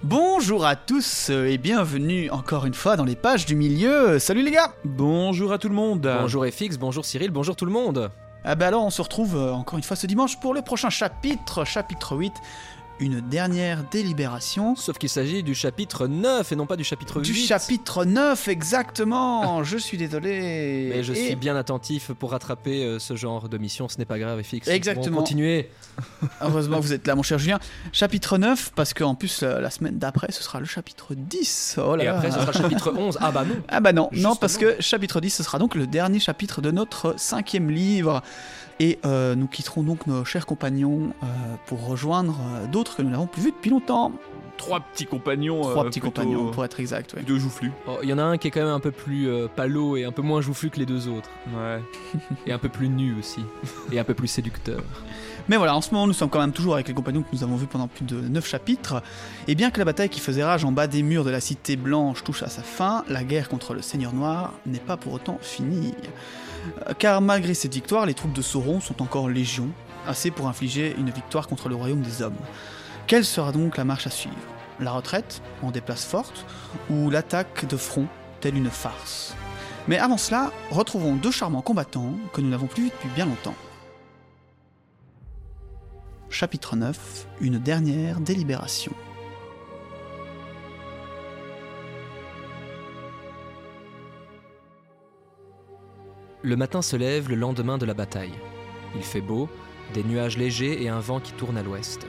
Bonjour à tous et bienvenue encore une fois dans les pages du milieu. Salut les gars Bonjour à tout le monde. Bonjour FX, bonjour Cyril, bonjour tout le monde. Ah bah alors on se retrouve euh, encore une fois ce dimanche pour le prochain chapitre, chapitre 8, une dernière délibération. Sauf qu'il s'agit du chapitre 9 et non pas du chapitre 8. Du chapitre 9 exactement, je suis désolé. Mais je Et- suis bien attentif pour rattraper euh, ce genre de mission, ce n'est pas grave FX. Exactement. Continuez. Heureusement vous êtes là mon cher Julien. Chapitre 9 parce qu'en plus euh, la semaine d'après ce sera le chapitre 10. Oh là Et après ce sera le chapitre 11. Ah bah non. Ah bah non, non parce que chapitre 10 ce sera donc le dernier chapitre de notre cinquième livre. Et euh, nous quitterons donc nos chers compagnons euh, pour rejoindre euh, d'autres que nous n'avons plus vus depuis longtemps. Trois petits compagnons. Trois euh, petits plutôt- compagnons pour être exact. ouais. Deux joufflus. Oh, Il y en a un qui est quand même un peu plus euh, palo et un peu moins joufflu que les deux autres. Ouais. Et un peu plus nu aussi. Et un peu plus séducteur. Mais voilà, en ce moment nous sommes quand même toujours avec les compagnons que nous avons vus pendant plus de 9 chapitres. Et bien que la bataille qui faisait rage en bas des murs de la cité blanche touche à sa fin, la guerre contre le Seigneur Noir n'est pas pour autant finie. Euh, Car malgré cette victoire, les troupes de Sauron sont encore légion, assez pour infliger une victoire contre le royaume des hommes. Quelle sera donc la marche à suivre? La retraite, en des places fortes, ou l'attaque de front, telle une farce? Mais avant cela, retrouvons deux charmants combattants que nous n'avons plus vus depuis bien longtemps. Chapitre 9 Une dernière délibération. Le matin se lève le lendemain de la bataille. Il fait beau, des nuages légers et un vent qui tourne à l'ouest.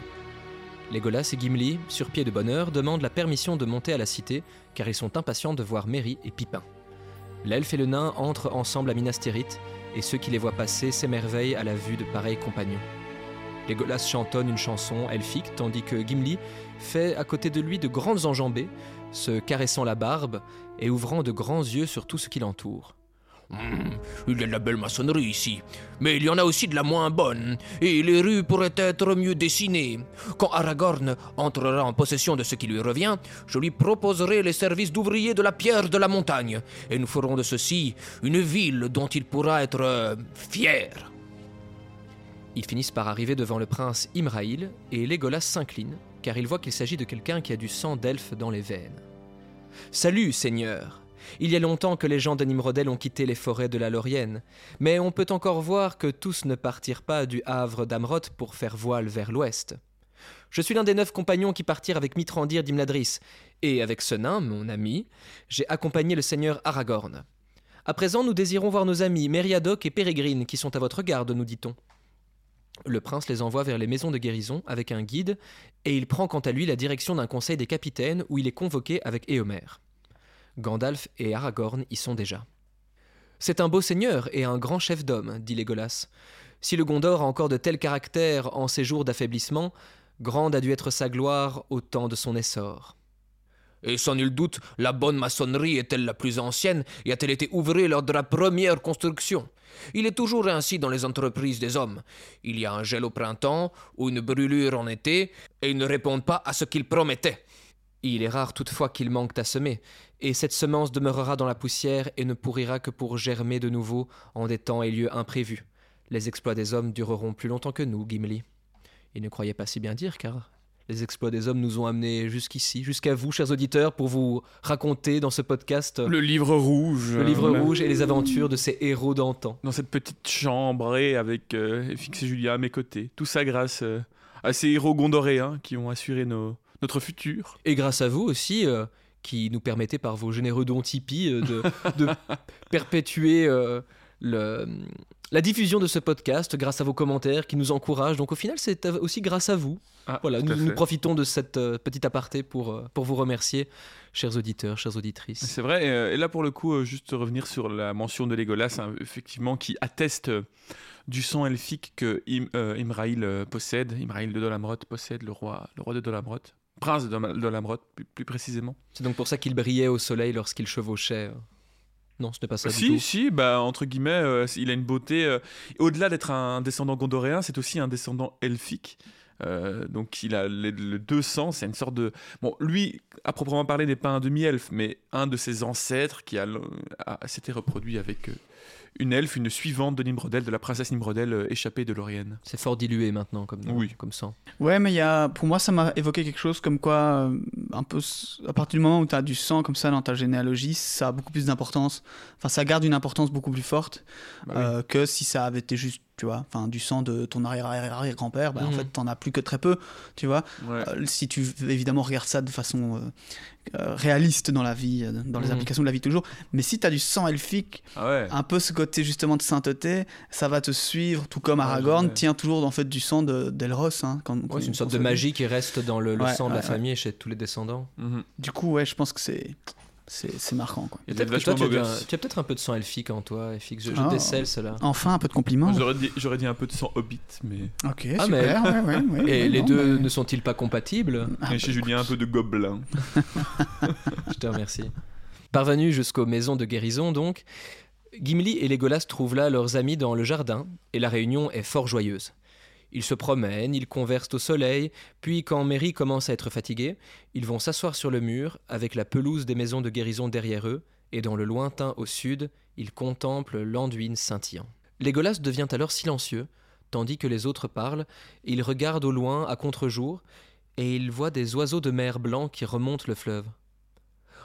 Legolas et Gimli, sur pied de bonne heure, demandent la permission de monter à la cité car ils sont impatients de voir Merry et Pipin. L'elfe et le nain entrent ensemble à Minas Tirith et ceux qui les voient passer s'émerveillent à la vue de pareils compagnons. Legolas chantonne une chanson elfique tandis que Gimli fait à côté de lui de grandes enjambées, se caressant la barbe et ouvrant de grands yeux sur tout ce qui l'entoure. Hmm, il y a de la belle maçonnerie ici, mais il y en a aussi de la moins bonne, et les rues pourraient être mieux dessinées. Quand Aragorn entrera en possession de ce qui lui revient, je lui proposerai les services d'ouvrier de la pierre de la montagne, et nous ferons de ceci une ville dont il pourra être euh, fier. Ils finissent par arriver devant le prince Imraïl et Legolas s'incline, car il voit qu'il s'agit de quelqu'un qui a du sang d'elfe dans les veines. Salut, Seigneur Il y a longtemps que les gens de Nimrodel ont quitté les forêts de la Laurienne, mais on peut encore voir que tous ne partirent pas du havre d'Amroth pour faire voile vers l'ouest. Je suis l'un des neuf compagnons qui partirent avec Mitrandir d'Imladris, et avec ce nain, mon ami, j'ai accompagné le seigneur Aragorn. À présent, nous désirons voir nos amis Meriadoc et Pérégrine qui sont à votre garde, nous dit-on. Le prince les envoie vers les maisons de guérison avec un guide, et il prend quant à lui la direction d'un conseil des capitaines où il est convoqué avec Éomer. Gandalf et Aragorn y sont déjà. C'est un beau seigneur et un grand chef d'homme, dit Légolas. Si le Gondor a encore de tels caractères en ses jours d'affaiblissement, grande a dû être sa gloire au temps de son essor. Et sans nul doute, la bonne maçonnerie est-elle la plus ancienne et a-t-elle été ouverte lors de la première construction? Il est toujours ainsi dans les entreprises des hommes. Il y a un gel au printemps ou une brûlure en été et ils ne répondent pas à ce qu'ils promettaient. Il est rare toutefois qu'il manque à semer, et cette semence demeurera dans la poussière et ne pourrira que pour germer de nouveau en des temps et lieux imprévus. Les exploits des hommes dureront plus longtemps que nous, Gimli. Il ne croyait pas si bien dire, car les exploits des hommes nous ont amenés jusqu'ici, jusqu'à vous, chers auditeurs, pour vous raconter dans ce podcast Le livre rouge. le livre euh, rouge et les aventures de ces héros d'antan. Dans cette petite chambre et avec euh, FX et Julia à mes côtés. Tout ça grâce euh, à ces héros gondoréens qui ont assuré nos- notre futur. Et grâce à vous aussi, euh, qui nous permettez par vos généreux dons Tipeee euh, de, de perpétuer euh, le- la diffusion de ce podcast, grâce à vos commentaires qui nous encouragent. Donc au final, c'est aussi grâce à vous. Ah, Voilà, nous, profitons de cette euh, petite aparté pour, euh, pour vous remercier, chers auditeurs, chères auditrices. C'est vrai, et là pour le coup, juste revenir sur la mention de Legolas, hein, effectivement, qui atteste du sang elfique que Im, Imraïl possède, Imraïl de Dolamroth possède, le roi, le roi de Dolamroth, prince de Dom- Dolamroth plus, plus précisément. C'est donc pour ça qu'il brillait au soleil lorsqu'il chevauchait. euh. Non, ce n'est pas ça du si, tout. si, bah, entre guillemets, euh, il a une beauté. euh, Au-delà d'être un descendant gondoréen, c'est aussi un descendant elfique. Euh, donc il a les, le deux sens, c'est une sorte de... Bon, lui, à proprement parler, n'est pas un demi-elfe, mais un de ses ancêtres qui a, a- s'était reproduit avec, euh, une elfe, une suivante de Nimrodel, de la princesse Nimrodel euh, échappée de l'Orienne. C'est fort dilué maintenant comme, Oui. comme sang. Ouais, mais il y a, pour moi, ça m'a évoqué quelque chose comme quoi, euh, un peu, à partir du moment où tu as du sang comme ça dans ta généalogie, ça a beaucoup plus d'importance. Enfin, ça garde une importance beaucoup plus forte Bah oui. euh, que si ça avait été juste, tu vois, enfin, du sang de ton arrière-arrière-arrière-grand-père. Bah, En Mhm. fait, t'en as plus que très peu, tu vois. Ouais. Euh, si tu évidemment regardes ça de façon euh, euh, réaliste dans la vie, dans les Mhm. applications de la vie toujours. Mais si tu as du sang elfique, Ah ouais. un peu ce côté justement de sainteté, ça va te suivre, tout comme Aragorn ouais. tient toujours en fait du sang de- d'Elros. Hein, quand- Ouais, quand- c'est une sorte de dit. magie qui reste dans le, le Ouais, sang de la famille et chez tous les descendants. Mhm. Du coup, ouais, je pense que c'est c'est marquant. Quoi. Il peut-être toi, tu as, peut-être un peu de sang elfique en toi, Elfique. Je, je Ah. décèle cela. Enfin, un peu de compliments. J'aurais dit, j'aurais dit un peu de sang hobbit, mais. Ok, Ah, super. mais- ouais, ouais, ouais, Et ouais, les non, deux mais- ne sont-ils pas compatibles Ah, et chez Julien, un peu de gobelin. Je te remercie. Parvenus jusqu'aux maisons de guérison, donc, Gimli et Legolas trouvent là leurs amis dans le jardin, et la réunion est fort joyeuse. Ils se promènent, ils conversent au soleil, puis quand Merry commence à être fatigué, ils vont s'asseoir sur le mur, avec la pelouse des maisons de guérison derrière eux, et dans le lointain au sud, ils contemplent l'Anduin scintillant. Legolas devient alors silencieux, tandis que les autres parlent, il regarde au loin à contre-jour, et il voit des oiseaux de mer blancs qui remontent le fleuve.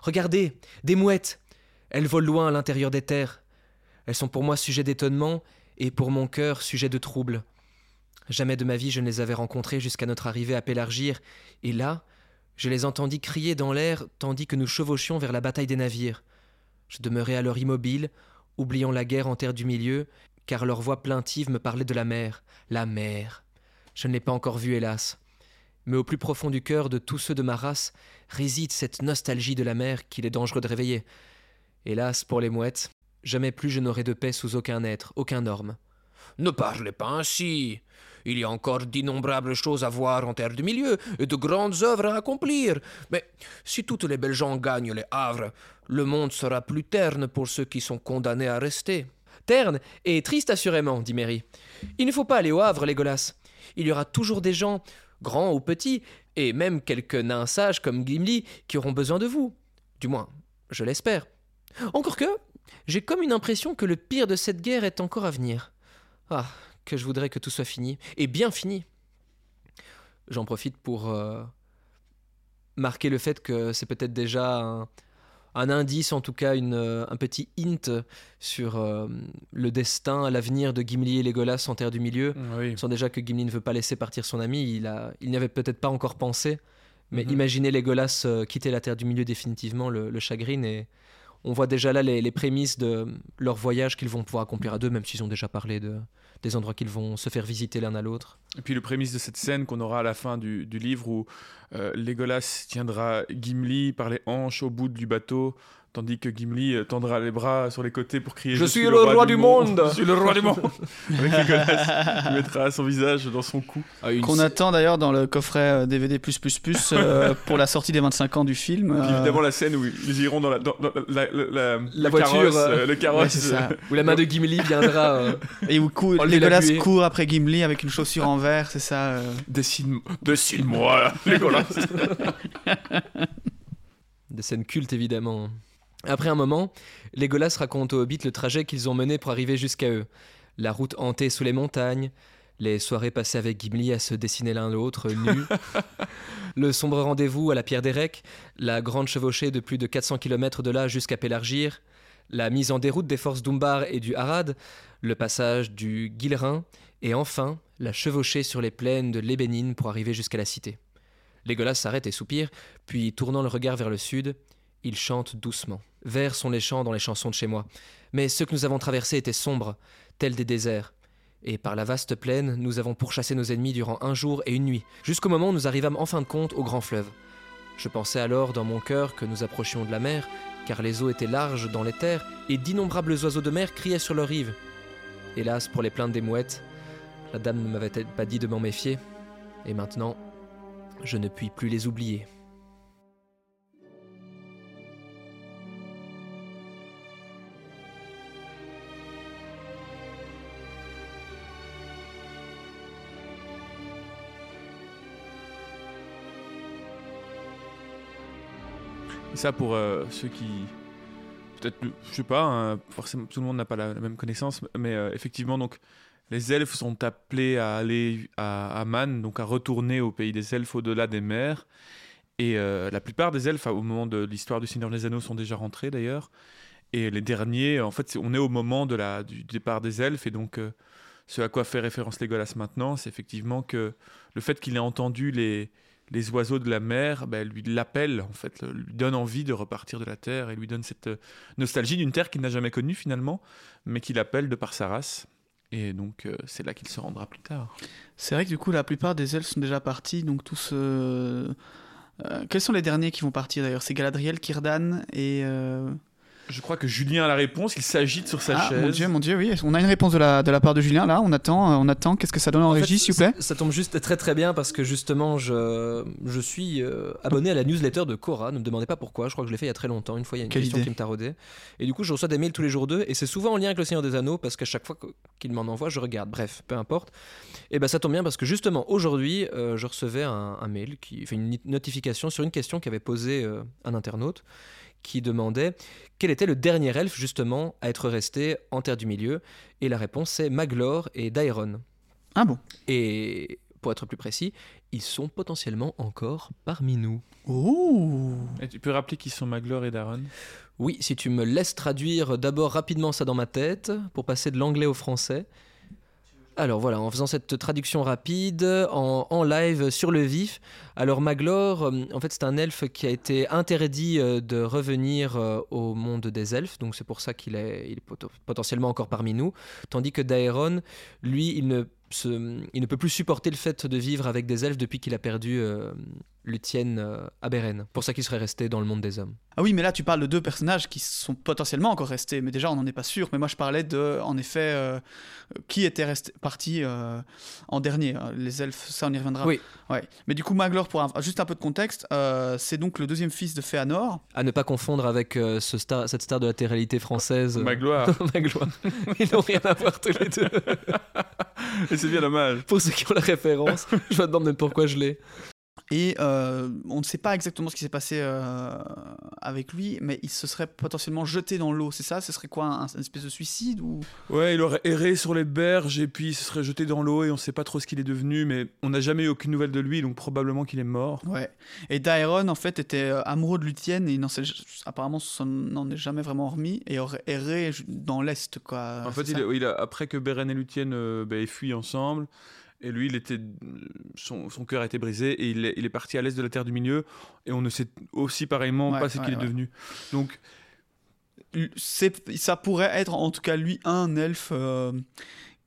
Regardez, des mouettes Elles volent loin à l'intérieur des terres. Elles sont pour moi sujet d'étonnement et pour mon cœur sujet de trouble. Jamais de ma vie je ne les avais rencontrées jusqu'à notre arrivée à Pélargir, et là, je les entendis crier dans l'air tandis que nous chevauchions vers la bataille des navires. Je demeurai alors immobile, oubliant la guerre en terre du milieu, car leur voix plaintive me parlait de la mer, la mer. Je ne l'ai pas encore vue, hélas. Mais au plus profond du cœur de tous ceux de ma race réside cette nostalgie de la mer qu'il est dangereux de réveiller. Hélas pour les mouettes, jamais plus je n'aurai de paix sous aucun être, aucun orme. Ne parlez pas ainsi. Il y a encore d'innombrables choses à voir en terre du milieu et de grandes œuvres à accomplir. Mais si toutes les belles gens gagnent les havres, le monde sera plus terne pour ceux qui sont condamnés à rester. Terne et triste assurément, dit Mary. Il ne faut pas aller au Havre, Légolas. Il y aura toujours des gens, grands ou petits, et même quelques nains sages comme Gimli, qui auront besoin de vous. Du moins, je l'espère. Encore que, j'ai comme une impression que le pire de cette guerre est encore à venir. Ah, que je voudrais que tout soit fini, et bien fini. J'en profite pour euh, marquer le fait que c'est peut-être déjà un, un indice, en tout cas une, euh, un petit hint sur euh, le destin, l'avenir de Gimli et Legolas en Terre du Milieu. Oui. Sent déjà que Gimli ne veut pas laisser partir son ami, il, a, il n'y avait peut-être pas encore pensé, mais Mhm. imaginez Legolas euh, quitter la Terre du Milieu définitivement, le, le chagrine, et on voit déjà là les, les prémices de leur voyage qu'ils vont pouvoir accomplir à deux, même s'ils ont déjà parlé de, des endroits qu'ils vont se faire visiter l'un à l'autre. Et puis le prémisse de cette scène qu'on aura à la fin du, livre où euh, Legolas tiendra Gimli par les hanches au bout du bateau, tandis que Gimli euh, tendra les bras sur les côtés pour crier Je suis le roi du monde Je suis le roi du monde Avec Legolas qui mettra son visage dans son cou. Qu'on attend d'ailleurs dans le coffret euh, DVD euh, pour la sortie des 25 ans du film. Puis euh, évidemment la scène où ils iront dans la, dans- dans la, la- la- La le voiture, carrosse, euh, euh, le carrosse. ouais. Où la main de Gimli viendra... euh, Et où cou- Legolas court après Gimli avec une chaussure en verre, c'est ça euh. Dessine, dessine-moi là, Legolas. Des scènes cultes évidemment. Après un moment, Legolas raconte aux hobbits le trajet qu'ils ont mené pour arriver jusqu'à eux. La route hantée sous les montagnes, les soirées passées avec Gimli à se dessiner l'un l'autre, nus, le sombre rendez-vous à la pierre d'Erec, la grande chevauchée de plus de 400 km de là jusqu'à Pélargir, la mise en déroute des forces d'Umbar et du Harad, le passage du Gilrin, et enfin la chevauchée sur les plaines de l'Ébénine pour arriver jusqu'à la cité. Legolas s'arrête et soupire, puis tournant le regard vers le sud, il chante doucement. Verts sont les chants dans les chansons de chez moi. Mais ceux que nous avons traversés étaient sombres, tels des déserts. Et par la vaste plaine, nous avons pourchassé nos ennemis durant un jour et une nuit, jusqu'au moment où nous arrivâmes en fin de compte au grand fleuve. Je pensais alors dans mon cœur que nous approchions de la mer, car les eaux étaient larges dans les terres, et d'innombrables oiseaux de mer criaient sur leurs rives. Hélas, pour les plaintes des mouettes, la dame ne m'avait-elle pas dit de m'en méfier, et maintenant, je ne puis plus les oublier. Ça pour euh, ceux qui peut-être, je sais pas, hein, forcément tout le monde n'a pas la, même connaissance, mais euh, effectivement, donc les elfes sont appelés à aller à, à Man, donc à retourner au pays des elfes au-delà des mers. Et euh, la plupart des elfes, au moment de l'histoire du Seigneur des Anneaux, sont déjà rentrés d'ailleurs. Et les derniers, en fait, on est au moment de la, du départ des elfes. Et donc, euh, ce à quoi fait référence Legolas maintenant, c'est effectivement que le fait qu'il ait entendu les, les oiseaux de la mer, ben, lui l'appelle, en fait, lui donne envie de repartir de la terre et lui donne cette euh, nostalgie d'une terre qu'il n'a jamais connue finalement, mais qu'il appelle de par sa race. Et donc, euh, c'est là qu'il se rendra plus tard. C'est vrai que du coup, la plupart des elfes sont déjà partis, donc tous. euh, quels sont les derniers qui vont partir d'ailleurs? C'est Galadriel, Kirdan et. Je crois que Julien a la réponse, il s'agite sur sa Ah, chaise. mon dieu, mon dieu, oui. On a une réponse de la, de la part de Julien là. On attend, euh, on attend. Qu'est-ce que ça donne en, régie, s'il vous plaît? ça, ça tombe juste très très bien parce que justement je, je suis euh, abonné à la newsletter de Cora. Ne me demandez pas pourquoi, je crois que je l'ai fait il y a très longtemps. Une fois il y a une Quelle question idée. qui me taraudait. Et du coup je reçois des mails tous les jours d'eux et c'est souvent en lien avec le Seigneur des Anneaux parce qu'à chaque fois que- qu'il m'en envoie je regarde. Bref, peu importe. Et ben ça tombe bien parce que justement aujourd'hui euh, je recevais un, un mail qui fait une notification sur une question qu'avait posée euh, un internaute qui demandait quel était le dernier elfe justement à être resté en Terre du Milieu. Et la réponse c'est Maglor et Daeron. Ah bon? Et pour être plus précis, ils sont potentiellement encore parmi nous. Oh Et tu peux rappeler qui sont Maglor et Daron Oui, si tu me laisses traduire d'abord rapidement ça dans ma tête, pour passer de l'anglais au français. Alors voilà, en faisant cette traduction rapide, en, live, sur le vif. Alors Maglor, euh, en fait c'est un elfe qui a été interdit euh, de revenir euh, au monde des elfes, donc c'est pour ça qu'il est, potentiellement encore parmi nous. Tandis que Daeron, lui, il ne, peut plus supporter le fait de vivre avec des elfes depuis qu'il a perdu Luthien euh, à Beren. Pour ça qu'il serait resté dans le monde des hommes. Ah oui, mais là tu parles de deux personnages qui sont potentiellement encore restés, mais déjà on n'en est pas sûr. Mais moi je parlais de, en effet, euh, qui était resté parti euh, en dernier. Les elfes, ça on y reviendra. Oui. Ouais. Mais du coup Maglor, pour un- juste un peu de contexte, euh, c'est donc le deuxième fils de Féanor. À ne pas confondre avec euh, ce star, cette star de la télé-réalité française. Magloire. Magloire. Ils n'ont rien à voir tous les deux. et c'est bien dommage. Pour ceux qui ont la référence, je me demande même pourquoi je l'ai. Et euh, on ne sait pas exactement ce qui s'est passé euh, avec lui, mais il se serait potentiellement jeté dans l'eau, c'est ça? Ce serait quoi un, une espèce de suicide ou? Ouais, il aurait erré sur les berges et puis il se serait jeté dans l'eau et on sait pas trop ce qu'il est devenu, mais on n'a jamais eu aucune nouvelle de lui, donc probablement qu'il est mort. Ouais. Et Daeron en fait était euh, amoureux de Luthien et il s'est- apparemment n'en est jamais vraiment remis et aurait erré dans l'est quoi. en fait, il, il a, après que Beren et Luthien euh, bah, aient fui ensemble, et lui, il était, son, son cœur a été brisé et il est, il est parti à l'est de la Terre du Milieu et on ne sait aussi pareillement Ouais, pas ce ouais, qu'il est devenu. Donc, c'est ça pourrait être en tout cas lui un elfe euh,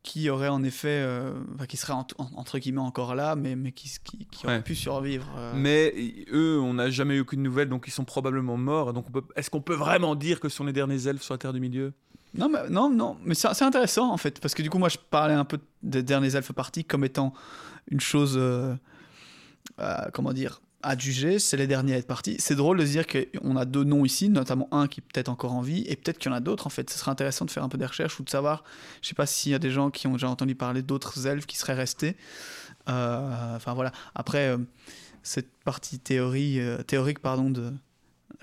qui aurait en effet euh, enfin, qui serait en- en- entre guillemets encore là mais mais qui qui, qui aurait Ouais. pu survivre. euh. mais eux, on n'a jamais eu aucune nouvelle, donc ils sont probablement morts. Donc, est-ce qu'on peut vraiment dire que ce sont les derniers elfes sur la Terre du Milieu? Non, mais, non, non, mais c'est intéressant en fait, parce que du coup, moi je parlais un peu des derniers elfes partis comme étant une chose, euh, euh, comment dire, à juger, c'est les derniers à être partis. C'est drôle de se dire qu'on a deux noms ici, notamment un qui est peut-être encore en vie, et peut-être qu'il y en a d'autres en fait. Ce serait intéressant de faire un peu des recherches ou de savoir, je sais pas s'il y a des gens qui ont déjà entendu parler d'autres elfes qui seraient restés. Euh, Enfin voilà, après, cette partie théorie, théorique pardon, de,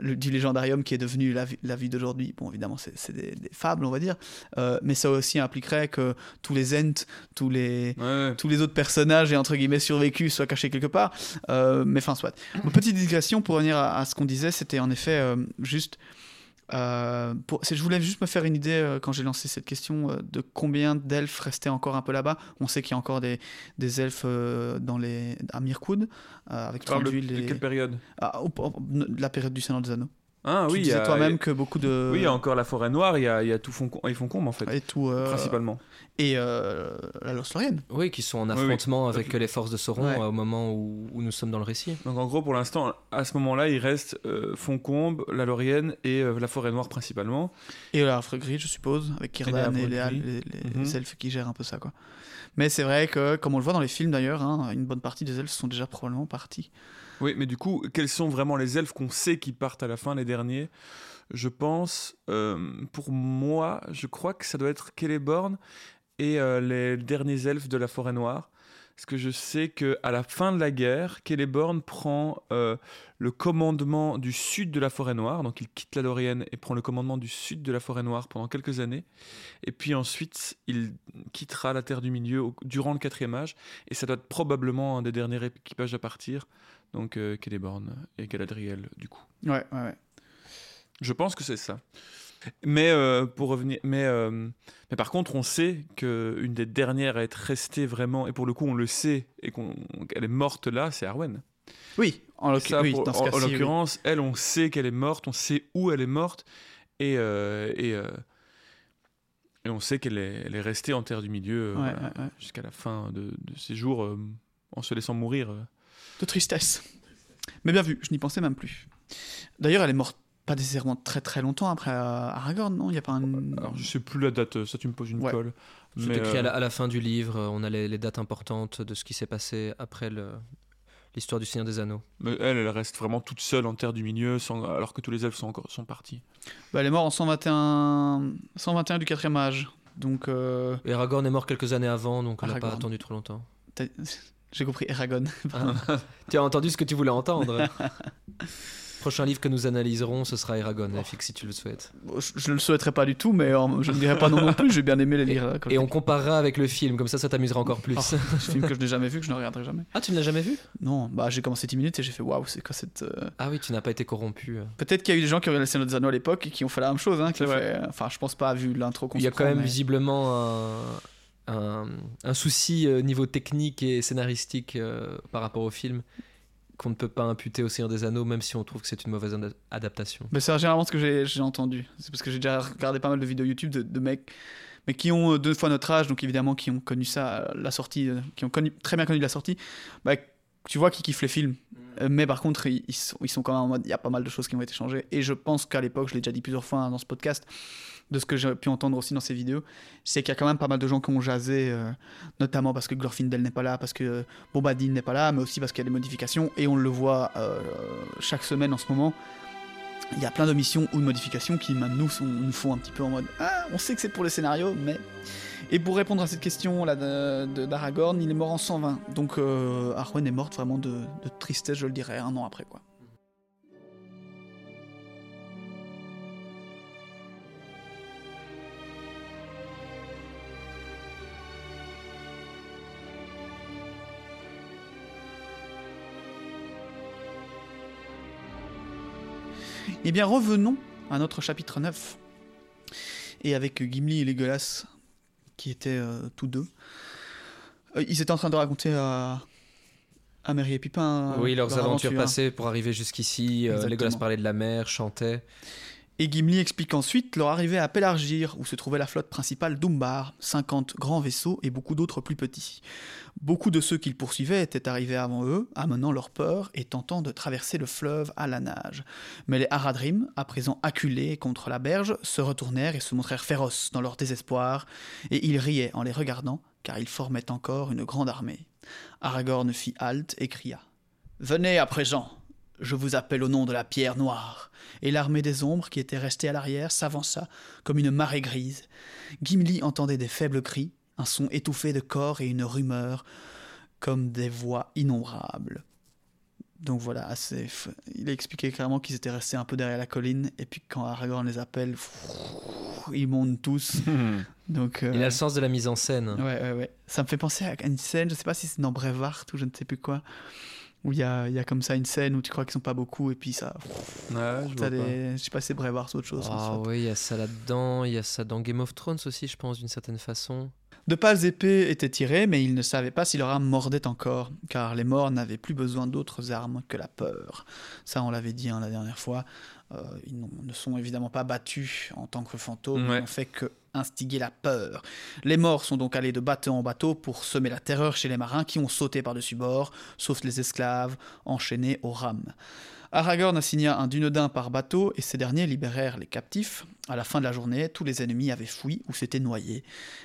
le- du légendarium qui est devenu la, vie- la vie d'aujourd'hui. Bon, évidemment, c'est c'est des, des fables, on va dire, Euh, mais ça aussi impliquerait que tous les Ents, tous les, Ouais, tous les autres personnages et entre guillemets survécus soient cachés quelque part. Euh, mais enfin, soit. Une petite digression pour revenir à, à ce qu'on disait, c'était en effet euh, juste. Euh, pour- je voulais juste me faire une idée euh, quand j'ai lancé cette question euh, de combien d'elfes restaient encore un peu là-bas. On sait qu'il y a encore des, des elfes dans les, à Mirkwood, euh, avec parles de, quelle période? Ah, la période du Seigneur des Anneaux. Ah tu oui, il y disais a- toi-même que beaucoup de. Oui, il y a encore la forêt noire, il y a, il y a tout Foncombe, et Foncombe en fait, et tout. euh, principalement. Et euh, la Lothlorien. Oui, qui sont en Oui, oui. affrontement avec les forces de Sauron Ouais. euh, au moment où, où nous sommes dans le récit. Donc en gros, pour l'instant, à ce moment-là, il reste euh, Foncombe, la Laurienne et euh, la forêt noire principalement. Et l'arbre gris, je suppose, avec Kirdan Et les- les Mhm. elfes qui gèrent un peu ça, quoi. Mais c'est vrai que, comme on le voit dans les films d'ailleurs, hein, une bonne partie des elfes sont déjà probablement partis. Oui, mais du coup, quels sont vraiment les elfes qu'on sait qui partent à la fin, les derniers? Je pense, euh, pour moi, je crois que ça doit être Celeborn et euh, les derniers elfes de la forêt noire. Parce que je sais qu'à la fin de la guerre, Celeborn prend euh, le commandement du sud de la Forêt Noire. Donc il quitte la Lorienne et prend le commandement du sud de la Forêt Noire pendant quelques années. Et puis ensuite, il quittera la Terre du Milieu au- durant le quatrième âge. Et ça doit être probablement un des derniers équipages à partir. Donc euh, Celeborn et Galadriel, du coup. Ouais, ouais, ouais. Je pense que c'est ça. Mais euh, pour revenir, mais, euh, mais par contre, on sait que une des dernières à être restée vraiment, et pour le coup, on le sait, et qu'elle est morte là, c'est Arwen. Oui, en oui, oui. l'occurrence, elle, on sait qu'elle est morte, on sait où elle est morte, et euh, et, et on sait qu'elle est, elle est restée en terre du milieu Ouais, voilà, ouais, ouais. jusqu'à la fin de, de ses jours, en se laissant mourir. De tristesse. Mais bien vu, je n'y pensais même plus. D'ailleurs, elle est morte pas nécessairement très très longtemps après euh, Aragorn, non? Il y a pas un... Alors, je sais plus la date, ça tu me poses une Ouais. colle. C'est écrit à, euh, la, à la fin du livre, euh, on a les, les dates importantes de ce qui s'est passé après le- l'histoire du Seigneur des Anneaux. Mais elle, elle reste vraiment toute seule en terre du milieu, sans- alors que tous les elfes sont, encore, sont partis. Bah, elle est morte en 121... 121 du 4 âge. Donc, euh, Et Aragorn est mort quelques années avant, donc on n'a pas Aragorn. attendu trop longtemps. t'as- j'ai compris Eragon. Tu as entendu ce que tu voulais entendre Prochain livre que nous analyserons, ce sera Eragon, Fix, si tu le souhaites. je, je le souhaiterais pas du tout, mais euh, je ne dirais pas non non plus. J'ai bien aimé les lire. euh, Et je- on comparera avec le film, comme ça, ça t'amusera encore plus. Oh, ce film que je n'ai jamais vu, que je ne regarderai jamais. Ah, tu ne l'as jamais vu? Non, bah j'ai commencé 10 minutes et j'ai fait waouh, c'est quoi cette. euh, Ah oui, tu n'as pas été corrompu. Peut-être qu'il y a eu des gens qui ont regardé Seigneur des Anneaux à l'époque et qui ont fait la même chose. Hein, qui fait- Enfin, je pense pas, vu l'intro qu'on Il y a quand même mais- visiblement un, un, un souci euh, niveau technique et scénaristique euh, par rapport au film qu'on ne peut pas imputer au Seigneur des Anneaux, même si on trouve que c'est une mauvaise ad- adaptation. Mais c'est généralement ce que j'ai entendu. C'est parce que j'ai déjà regardé pas mal de vidéos YouTube de, de mecs, mais qui ont euh, deux fois notre âge, donc évidemment qui ont connu ça, euh, la sortie, euh, qui ont connu, très bien connu la sortie. Bah, tu vois qu'ils kiffent les films. Euh, Mais par contre, ils, ils sont, ils sont quand même en mode, il y a pas mal de choses qui ont été changées. Et je pense qu'à l'époque, je l'ai déjà dit plusieurs fois hein, dans ce podcast, de ce que j'ai pu entendre aussi dans ces vidéos, c'est qu'il y a quand même pas mal de gens qui ont jasé, euh, notamment parce que Glorfindel n'est pas là, parce que euh, Bombadil n'est pas là, mais aussi parce qu'il y a des modifications. Et on le voit euh, chaque semaine en ce moment. Il y a plein d'omissions ou de modifications qui, même nous, nous font un petit peu en mode Ah, on sait que c'est pour le scénario, mais. Et pour répondre à cette question là de- de- d'Aragorn, il est mort en 120. Donc Arwen est morte vraiment de, de tristesse, je le dirais, un an après quoi. Eh bien, revenons à notre chapitre 9. Et avec Gimli et Legolas, qui étaient euh, tous deux, euh, ils étaient en train de raconter à, à Merry et Pipin euh, oui, leurs leur aventures aventure. passées pour arriver jusqu'ici. Legolas parlait de la mer, chantait. Et Gimli explique ensuite leur arrivée à Pelargir, où se trouvait la flotte principale d'Umbar, 50 grands vaisseaux et beaucoup d'autres plus petits. Beaucoup de ceux qu'ils poursuivaient étaient arrivés avant eux, amenant leur peur et tentant de traverser le fleuve à la nage. Mais les Haradrim, à présent acculés contre la berge, se retournèrent et se montrèrent féroces dans leur désespoir, et ils riaient en les regardant, car ils formaient encore une grande armée. Aragorn fit halte et cria Venez à présent, je vous appelle au nom de la pierre noire. Et l'armée des ombres, qui était restée à l'arrière, s'avança comme une marée grise. Gimli entendait des faibles cris, un son étouffé de corps et une rumeur, comme des voix innombrables. Donc voilà, il a expliqué clairement qu'ils étaient restés un peu derrière la colline, et puis quand Aragorn les appelle, ils montent tous. Donc, euh, Il a le sens de la mise en scène. Ouais, ouais, ouais. Ça me fait penser à une scène, je sais pas si c'est dans Brevard ou je ne sais plus quoi, où il y a, il y a comme ça une scène où tu crois qu'ils sont pas beaucoup et puis ça. Ouais, je vois pas. des- Je sais pas si c'est Brevard ou autre chose. Ah oui, il y a ça là-dedans. Il y a ça dans Game of Thrones aussi, je pense, d'une certaine façon. De pâles épées étaient tirées, mais ils ne savaient pas si leur âme mordait encore, car les morts n'avaient plus besoin d'autres armes que la peur. Ça, on l'avait dit hein, la dernière fois. Euh, ils ne sont évidemment pas battus en tant que fantômes, Ouais. ils n'ont fait que instiguer la peur. Les morts sont donc allés de bateau en bateau pour semer la terreur chez les marins qui ont sauté par-dessus bord, sauf les esclaves enchaînés aux rames. Aragorn assigna un dunedain par bateau et ces derniers libérèrent les captifs. À la fin de la journée, tous les ennemis avaient fui ou s'étaient noyés,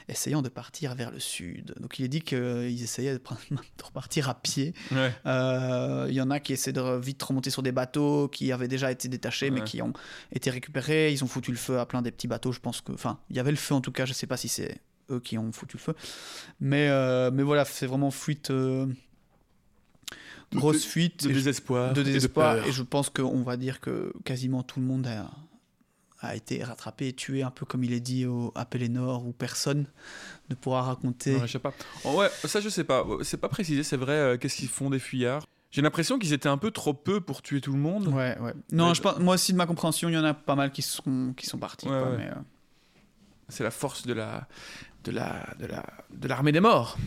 essayant de partir vers le sud. Donc il est dit qu'ils essayaient de, repartir à pied. Ouais. Euh, Il y en a qui essaient de vite remonter sur des bateaux qui avaient déjà été détachés mais qui ont été récupérés. Ils ont foutu le feu à plein des petits bateaux. Je pense que, enfin, il y avait le feu en tout cas. Je sais pas si c'est eux qui ont foutu le feu. Mais, euh, mais voilà, c'est vraiment fuite. euh, grosse fuite. De désespoir. de et je pense qu'on va dire que quasiment tout le monde a, a été rattrapé et tué, un peu comme il est dit au, à Pélénor, où personne ne pourra raconter. Ouais, je sais pas. Oh, ouais, ça je sais pas. C'est pas précisé, c'est vrai. euh, Qu'est-ce qu'ils font des fuyards J'ai l'impression qu'ils étaient un peu trop peu pour tuer tout le monde. Ouais, ouais. Non, je pense, moi aussi, de ma compréhension, il y en a pas mal qui sont, qui sont partis. Ouais, euh, C'est la force de la de la de la de l'armée des morts.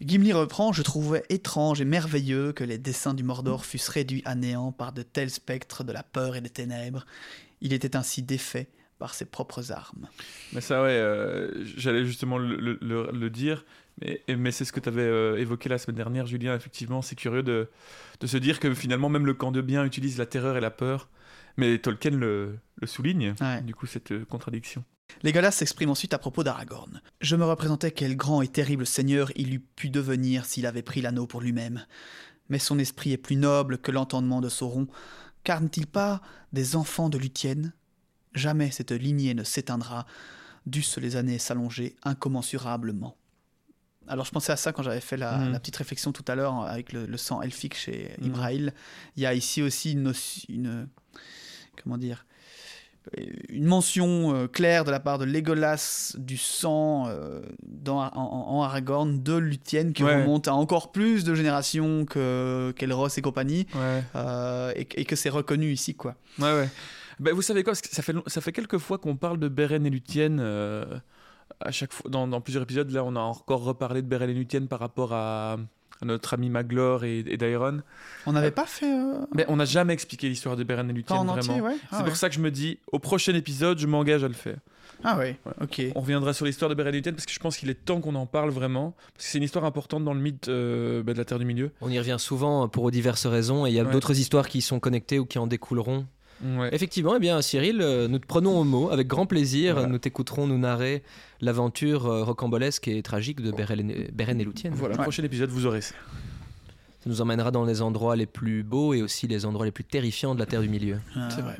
Gimli reprend Je trouvais étrange et merveilleux que les dessins du Mordor fussent réduits à néant par de tels spectres de la peur et des ténèbres. Il était ainsi défait par ses propres armes. Mais ça, ouais, euh, j'allais justement le, le- le- le dire. Mais, mais c'est ce que tu avais évoqué la semaine dernière, Julien. Effectivement, c'est curieux de, de se dire que finalement, même le camp de bien utilise la terreur et la peur. Mais Tolkien le, souligne, Ouais. du coup, cette euh, contradiction. Legolas s'exprime ensuite à propos d'Aragorn. Je me représentais quel grand et terrible seigneur il eût pu devenir s'il avait pris l'anneau pour lui-même. Mais son esprit est plus noble que l'entendement de Sauron, car n'est-il pas des enfants de Luthien Jamais cette lignée ne s'éteindra, dussent les années s'allonger incommensurablement. Alors je pensais à ça quand j'avais fait la, la petite réflexion tout à l'heure avec le, le sang elfique chez Mhm. Imrail. Il y a ici aussi une comment dire une mention euh, claire de la part de Legolas du sang euh, dans, en, Aragorn de Luthien qui Ouais. remonte à encore plus de générations que qu'Elros et compagnie Ouais. euh, et, et que c'est reconnu ici quoi. Ouais, ouais. Ben, vous savez quoi ça fait, ça fait quelques fois qu'on parle de Beren et Luthien. à chaque fois, dans, dans plusieurs épisodes, là, on a encore reparlé de Beren et Luthien par rapport à notre ami Maglor et, et Daeron. On n'avait pas fait euh, Mais on n'a jamais expliqué l'histoire de Beren et Luthien, vraiment. entier ouais. C'est Ah, pour ouais. ça que je me dis, au prochain épisode, je m'engage à le faire. Ah ouais. OK. On reviendra sur l'histoire de Beren et Luthien parce que je pense qu'il est temps qu'on en parle vraiment. Parce que c'est une histoire importante dans le mythe euh, bah, de la Terre du Milieu. On y revient souvent pour diverses raisons et il y a Ouais. d'autres histoires qui y sont connectées ou qui en découleront. Ouais. Effectivement, eh bien, Cyril, euh, nous te prenons au mot avec grand plaisir. Voilà. Nous t'écouterons nous narrer l'aventure euh, rocambolesque et tragique de Beren et, Lúthien. Voilà, Ouais. prochain épisode, vous aurez ça. Ça nous emmènera dans les endroits les plus beaux et aussi les endroits les plus terrifiants de la Terre du Milieu. C'est vrai.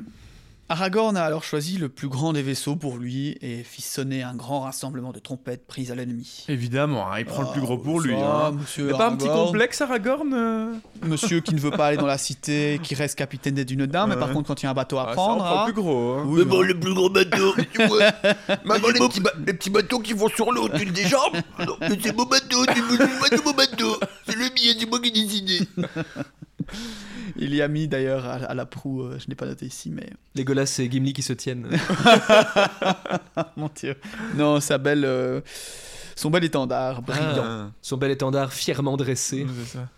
Aragorn a alors choisi le plus grand des vaisseaux pour lui et fit sonner un grand rassemblement de trompettes prises à l'ennemi. Évidemment, hein, il prend le plus gros pour lui. ça, hein. monsieur pas un petit Aragorn. complexe, Aragorn euh Monsieur qui ne veut pas aller dans la cité, qui reste capitaine des dunes d'Ain, mais par Ouais. contre, quand il y a un bateau à Ah, ça, prendre. on prend hein, le plus gros. hein. oui, Mais bon, le plus gros bateau, tu vois. Maman, les petits, ba- les petits bateaux qui vont sur l'eau, tu le déjambes Non, mais c'est mon bateau, dis pas de mon bateau. C'est le mien, c'est moi qui ai décidé. il y a mis d'ailleurs à, à la proue, euh, je n'ai pas noté ici, mais. Legolas et Gimli qui se tiennent. Mon Dieu. Non, sa belle. euh, Son bel étendard, brillant. Ah, Son bel étendard fièrement dressé. c'est ça.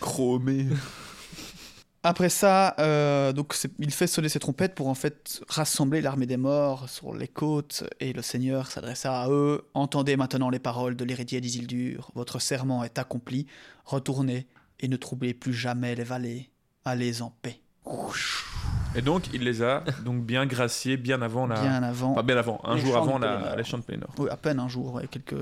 Chromé. Après ça, euh, donc il fait sonner ses trompettes pour en fait rassembler l'armée des morts sur les côtes, et le Seigneur s'adressa à eux. Entendez maintenant les paroles de l'héritier d'Isildur. Votre serment est accompli. Retournez et ne troublez plus jamais les vallées. Allez en paix. Et donc, il les a donc bien graciés bien avant la. Bien avant. Pas bien avant, un jour avant la, champs de Pelennor. Oui, à peine un jour, ouais, quelques,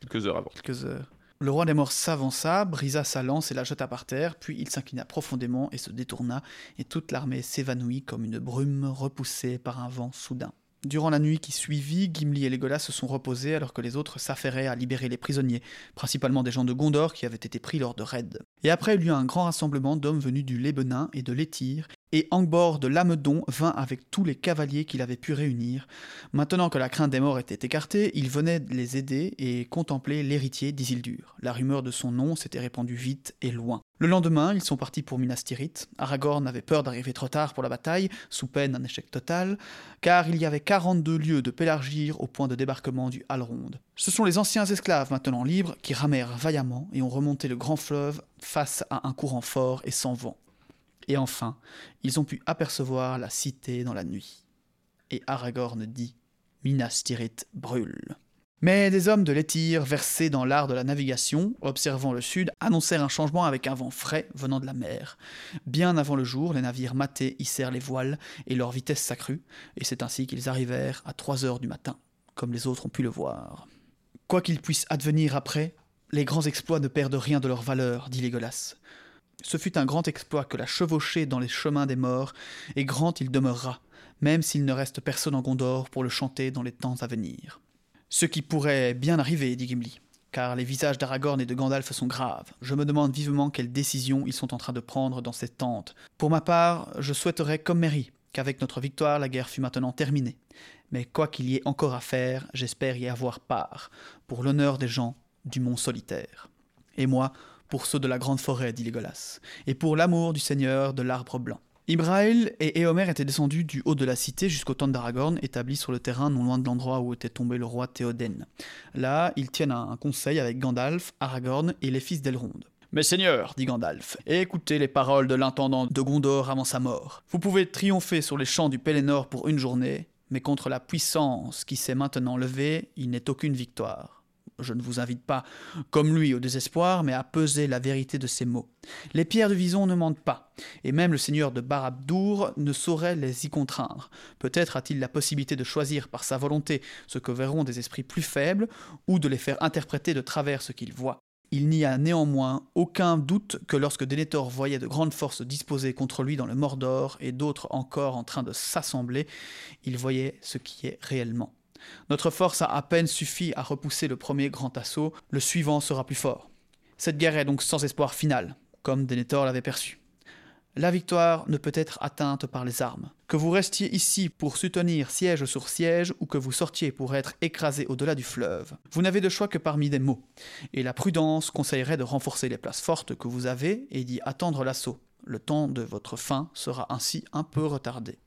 Quelques heures avant. quelques heures. Le roi des morts s'avança, brisa sa lance et la jeta par terre, puis il s'inclina profondément et se détourna, et toute l'armée s'évanouit comme une brume repoussée par un vent soudain. Durant la nuit qui suivit, Gimli et Legolas se sont reposés alors que les autres s'affairaient à libérer les prisonniers, principalement des gens de Gondor qui avaient été pris lors de raids. Et après il y eut un grand rassemblement d'hommes venus du Lébenin et de l'Étyr, et Angbor de Lamedon vint avec tous les cavaliers qu'il avait pu réunir. Maintenant que la crainte des morts était écartée, il venait les aider et contempler l'héritier d'Isildur. La rumeur de son nom s'était répandue vite et loin. Le lendemain, ils sont partis pour Minas Tirith. Aragorn avait peur d'arriver trop tard pour la bataille, sous peine d'un échec total, car il y avait 42 lieues de pélargir au point de débarquement du Halrond. Ce sont les anciens esclaves maintenant libres qui ramèrent vaillamment et ont remonté le grand fleuve face à un courant fort et sans vent. Et enfin, ils ont pu apercevoir la cité dans la nuit. Et Aragorn dit Minas Tirith brûle. Mais des hommes de l'Étyr, versés dans l'art de la navigation, observant le sud, annoncèrent un changement avec un vent frais venant de la mer. Bien avant le jour, les navires matés hissèrent les voiles et leur vitesse s'accrut, et c'est ainsi qu'ils arrivèrent à 3 heures du matin, comme les autres ont pu le voir. Quoi qu'il puisse advenir après, les grands exploits ne perdent rien de leur valeur, dit Légolas. Ce fut un grand exploit que la chevauchée dans les chemins des morts, et grand il demeurera, même s'il ne reste personne en Gondor pour le chanter dans les temps à venir. Ce qui pourrait bien arriver, dit Gimli, car les visages d'Aragorn et de Gandalf sont graves. Je me demande vivement quelle décision ils sont en train de prendre dans cette tente. Pour ma part, je souhaiterais, comme Merry, qu'avec notre victoire, la guerre fût maintenant terminée. Mais quoi qu'il y ait encore à faire, j'espère y avoir part, pour l'honneur des gens du mont solitaire. Et moi, pour ceux de la grande forêt, dit Legolas, et pour l'amour du seigneur de l'arbre blanc. Ibrail et Éomer étaient descendus du haut de la cité jusqu'au temple d'Aragorn, établi sur le terrain non loin de l'endroit où était tombé le roi Théoden. Là, ils tiennent un conseil avec Gandalf, Aragorn et les fils d'Elrond. Mes seigneurs, dit Gandalf, écoutez les paroles de l'intendant de Gondor avant sa mort. Vous pouvez triompher sur les champs du Pelennor pour une journée, mais contre la puissance qui s'est maintenant levée, il n'est aucune victoire je ne vous invite pas, comme lui, au désespoir, mais à peser la vérité de ces mots. Les pierres de Vison ne mentent pas, et même le seigneur de Barabdour ne saurait les y contraindre. Peut-être a-t-il la possibilité de choisir par sa volonté ce que verront des esprits plus faibles, ou de les faire interpréter de travers ce qu'ils voient. Il n'y a néanmoins aucun doute que lorsque Denethor voyait de grandes forces disposées contre lui dans le Mordor et d'autres encore en train de s'assembler, il voyait ce qui est réellement. Notre force a à peine suffi à repousser le premier grand assaut, le suivant sera plus fort. Cette guerre est donc sans espoir final, comme Denethor l'avait perçu. La victoire ne peut être atteinte par les armes. Que vous restiez ici pour soutenir siège sur siège ou que vous sortiez pour être écrasé au-delà du fleuve, vous n'avez de choix que parmi des mots. Et la prudence conseillerait de renforcer les places fortes que vous avez et d'y attendre l'assaut. Le temps de votre fin sera ainsi un peu retardé.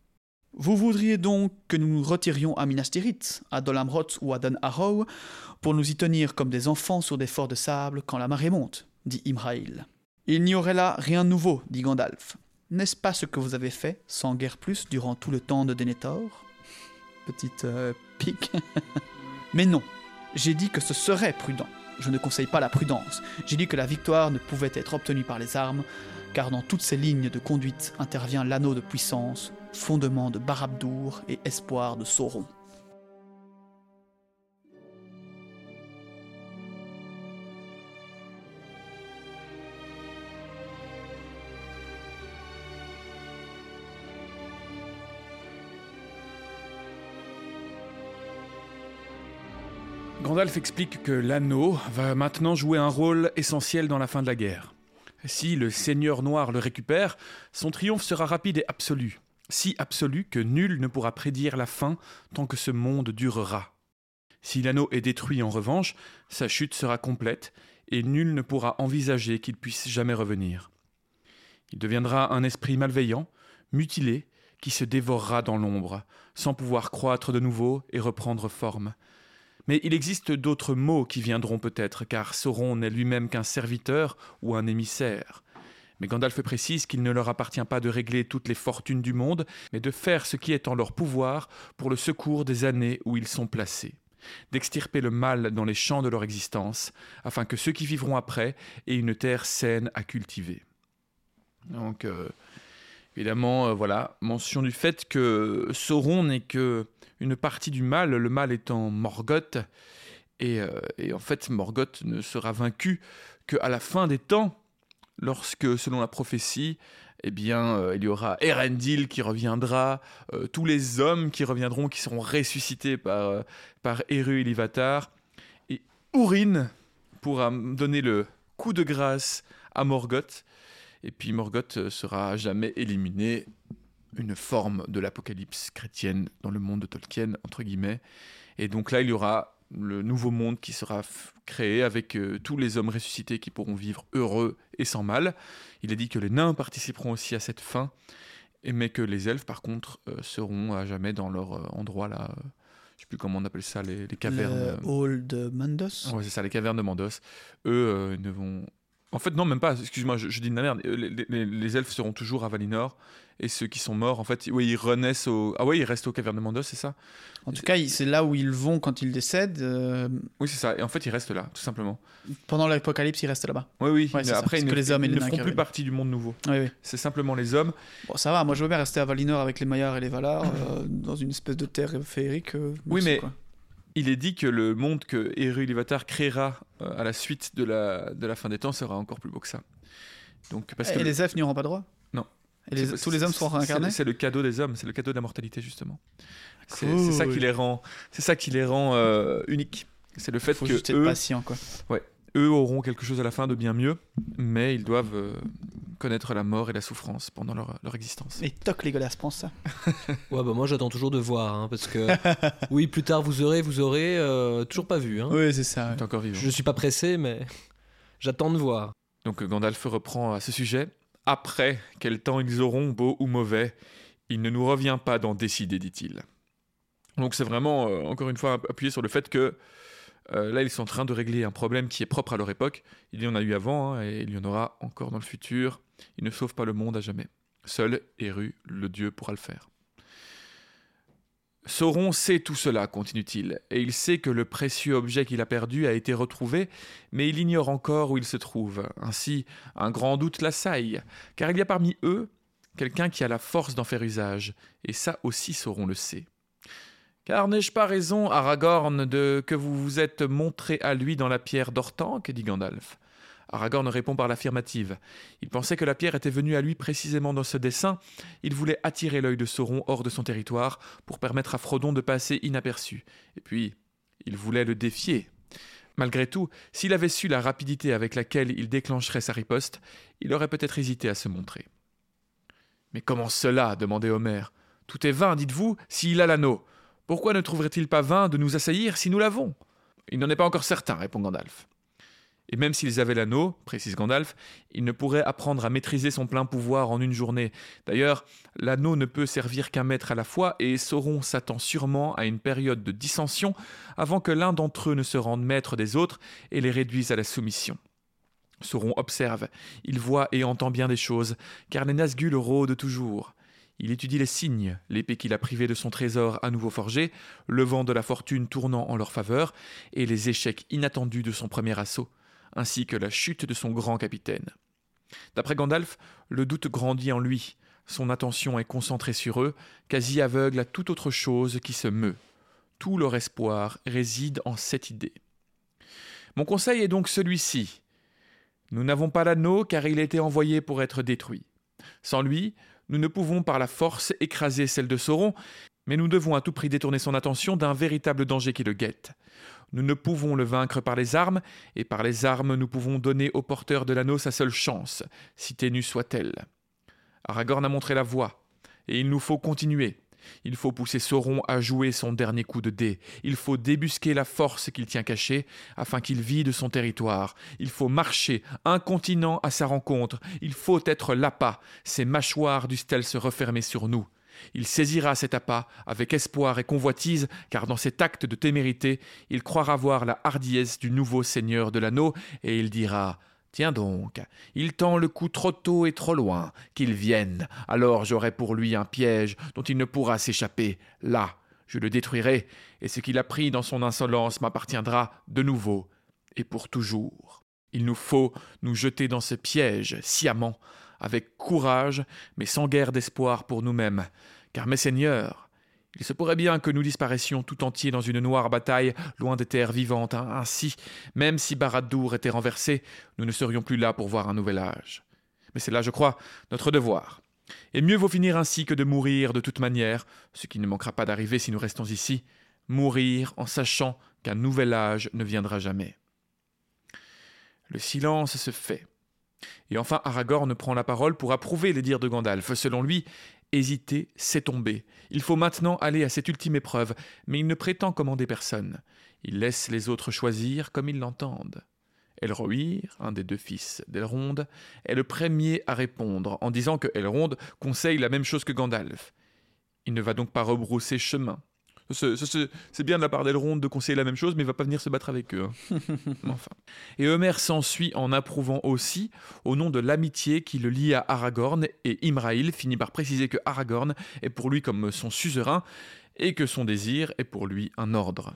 Vous voudriez donc que nous nous retirions à Minas Tirith, à Dolamroth ou à Dan Arrow, pour nous y tenir comme des enfants sur des forts de sable quand la marée monte, dit Imraïl. Il n'y aurait là rien de nouveau, dit Gandalf. N'est-ce pas ce que vous avez fait, sans guère plus, durant tout le temps de Denethor? Petite euh, pique. Mais non, j'ai dit que ce serait prudent. Je ne conseille pas la prudence. J'ai dit que la victoire ne pouvait être obtenue par les armes, car dans toutes ces lignes de conduite intervient l'anneau de puissance, fondement de Barabdour et espoir de Sauron. Gandalf explique que l'anneau va maintenant jouer un rôle essentiel dans la fin de la guerre. Si le Seigneur Noir le récupère, son triomphe sera rapide et absolu si absolu que nul ne pourra prédire la fin tant que ce monde durera. Si l'anneau est détruit en revanche, sa chute sera complète, et nul ne pourra envisager qu'il puisse jamais revenir. Il deviendra un esprit malveillant, mutilé, qui se dévorera dans l'ombre, sans pouvoir croître de nouveau et reprendre forme. Mais il existe d'autres mots qui viendront peut-être, car Sauron n'est lui-même qu'un serviteur ou un émissaire. Mais Gandalf précise qu'il ne leur appartient pas de régler toutes les fortunes du monde, mais de faire ce qui est en leur pouvoir pour le secours des années où ils sont placés, d'extirper le mal dans les champs de leur existence, afin que ceux qui vivront après aient une terre saine à cultiver. Donc, euh, évidemment, euh, voilà, mention du fait que Sauron n'est que une partie du mal, le mal étant Morgoth, et, euh, et en fait, Morgoth ne sera vaincu qu'à la fin des temps, lorsque, selon la prophétie, eh bien, euh, il y aura Erendil qui reviendra, euh, tous les hommes qui reviendront, qui seront ressuscités par, euh, par Eru et Urin pourra donner le coup de grâce à Morgoth, et puis Morgoth sera jamais éliminé, une forme de l'apocalypse chrétienne dans le monde de Tolkien, entre guillemets, et donc là, il y aura le nouveau monde qui sera créé avec euh, tous les hommes ressuscités qui pourront vivre heureux et sans mal. Il a dit que les nains participeront aussi à cette fin, mais que les elfes, par contre, euh, seront à jamais dans leur euh, endroit là. je sais plus comment on appelle ça, les, cavernes. Le hall de Mandos. Ouais, c'est ça, les cavernes de Mandos. Eux ne vont en fait, non, même pas. Excuse-moi, je, dis de la merde. Les, elfes seront toujours à Valinor. Et ceux qui sont morts, en fait, oui, ils renaissent au. Ah oui, ils restent au caverne de Mandos, c'est ça? En tout cas, c'est là où ils vont quand ils décèdent. Euh, oui, c'est ça. Et en fait, ils restent là, tout simplement. Pendant l'apocalypse, ils restent là-bas. Oui, oui. mais après, ils ne, les hommes ne feront plus partie du monde nouveau. Oui, oui. C'est simplement les hommes. Bon, ça va. Moi, je veux bien rester à Valinor avec les Maillards et les Valar, euh, dans une espèce de terre féerique. Euh, oui, mais. Il est dit que le monde que Eru Ilúvatar créera à la suite de la, de la fin des temps sera encore plus beau que ça. Donc, parce et que les elfes n'y auront pas droit? Non. Et les- tous les hommes c'est- réincarnés? C'est le cadeau des hommes, c'est le cadeau de la mortalité justement. C'est Cool. ça qui les rend, c'est ça qui les rend euh, uniques. C'est le fait Faut que juste être eux, patient, quoi. Eux auront quelque chose à la fin de bien mieux, mais ils doivent euh, connaître la mort et la souffrance pendant leur, leur existence. Et toc, Legolas, pense ça. Ouais, bah moi j'attends toujours de voir, hein, parce que oui, plus tard vous aurez, vous aurez, euh, toujours pas vu. Hein. Oui, c'est ça. T'es encore vivant. Je suis pas pressé, mais j'attends de voir. Donc Gandalf reprend à ce sujet. Après, quel temps ils auront, beau ou mauvais, il ne nous revient pas d'en décider, dit-il. Donc c'est vraiment, euh, encore une fois, appuyé sur le fait que euh, là, ils sont en train de régler un problème qui est propre à leur époque. Il y en a eu avant, hein, et il y en aura encore dans le futur. Ils ne sauvent pas le monde à jamais. Seul Eru, le dieu, pourra le faire. Sauron sait tout cela, continue-t-il, et il sait que le précieux objet qu'il a perdu a été retrouvé, mais il ignore encore où il se trouve. Ainsi, un grand doute l'assaille, car il y a parmi eux quelqu'un qui a la force d'en faire usage, et ça aussi Sauron le sait. Car n'ai-je pas raison, Aragorn, de que vous vous êtes montré à lui dans la pierre d'Ortanque dit Gandalf? Aragorn répond par l'affirmative. Il pensait que la pierre était venue à lui précisément dans ce dessin. Il voulait attirer l'œil de Sauron hors de son territoire pour permettre à Frodon de passer inaperçu. Et puis, il voulait le défier. Malgré tout, s'il avait su la rapidité avec laquelle il déclencherait sa riposte, il aurait peut-être hésité à se montrer. Mais comment cela? demandait Homer. Tout est vain, dites-vous, s'il a l'anneau. Pourquoi ne trouverait-il pas vain de nous assaillir si nous l'avons? Il n'en est pas encore certain, répond Gandalf. Et même s'ils avaient l'anneau, précise Gandalf, ils ne pourraient apprendre à maîtriser son plein pouvoir en une journée. D'ailleurs, l'anneau ne peut servir qu'un maître à la fois, et Sauron s'attend sûrement à une période de dissension avant que l'un d'entre eux ne se rende maître des autres et les réduise à la soumission. Sauron observe, il voit et entend bien des choses, car les Nazgûl rôdent toujours. Il étudie les signes, l'épée qu'il a privée de son trésor à nouveau forgé, le vent de la fortune tournant en leur faveur, et les échecs inattendus de son premier assaut, ainsi que la chute de son grand capitaine. D'après Gandalf, le doute grandit en lui, son attention est concentrée sur eux, quasi aveugle à toute autre chose qui se meut. Tout leur espoir réside en cette idée. Mon conseil est donc celui-ci. Nous n'avons pas l'anneau car il a été envoyé pour être détruit. Sans lui, nous ne pouvons par la force écraser celle de Sauron, mais nous devons à tout prix détourner son attention d'un véritable danger qui le guette. Nous ne pouvons le vaincre par les armes, et par les armes nous pouvons donner au porteur de l'anneau sa seule chance, si ténue soit-elle. Aragorn a montré la voie, et il nous faut continuer. Il faut pousser Sauron à jouer son dernier coup de dé. Il faut débusquer la force qu'il tient cachée afin qu'il vide son territoire. Il faut marcher un continent à sa rencontre. Il faut être l'appât. Ses mâchoires dussent-elles se refermer sur nous Il saisira cet appât avec espoir et convoitise, car dans cet acte de témérité, il croira voir la hardiesse du nouveau seigneur de l'anneau, et il dira Tiens donc, il tend le coup trop tôt et trop loin, qu'il vienne, alors j'aurai pour lui un piège dont il ne pourra s'échapper. Là, je le détruirai, et ce qu'il a pris dans son insolence m'appartiendra de nouveau, et pour toujours. Il nous faut nous jeter dans ce piège sciemment, avec courage, mais sans guère d'espoir pour nous-mêmes, car mes seigneurs, il se pourrait bien que nous disparaissions tout entiers dans une noire bataille, loin des terres vivantes. hein. Ainsi, même si Barad-dûr était renversé, nous ne serions plus là pour voir un nouvel âge. Mais c'est là, je crois, notre devoir. Et mieux vaut finir ainsi que de mourir de toute manière, ce qui ne manquera pas d'arriver si nous restons ici, mourir en sachant qu'un nouvel âge ne viendra jamais. Le silence se fait. Et enfin, Aragorn prend la parole pour approuver les dires de Gandalf. Selon lui, hésiter, c'est tomber. Il faut maintenant aller à cette ultime épreuve, mais il ne prétend commander personne. Il laisse les autres choisir comme ils l'entendent. Elrohir, un des deux fils d'Elrond, est le premier à répondre en disant que Elrond conseille la même chose que Gandalf. Il ne va donc pas rebrousser chemin. C'est- bien de la part d'Elrond de conseiller la même chose, mais il va pas venir se battre avec eux. hein. enfin. Et Homer s'ensuit en approuvant aussi, au nom de l'amitié qui le lie à Aragorn, et Imraïl finit par préciser que Aragorn est pour lui comme son suzerain, et que son désir est pour lui un ordre.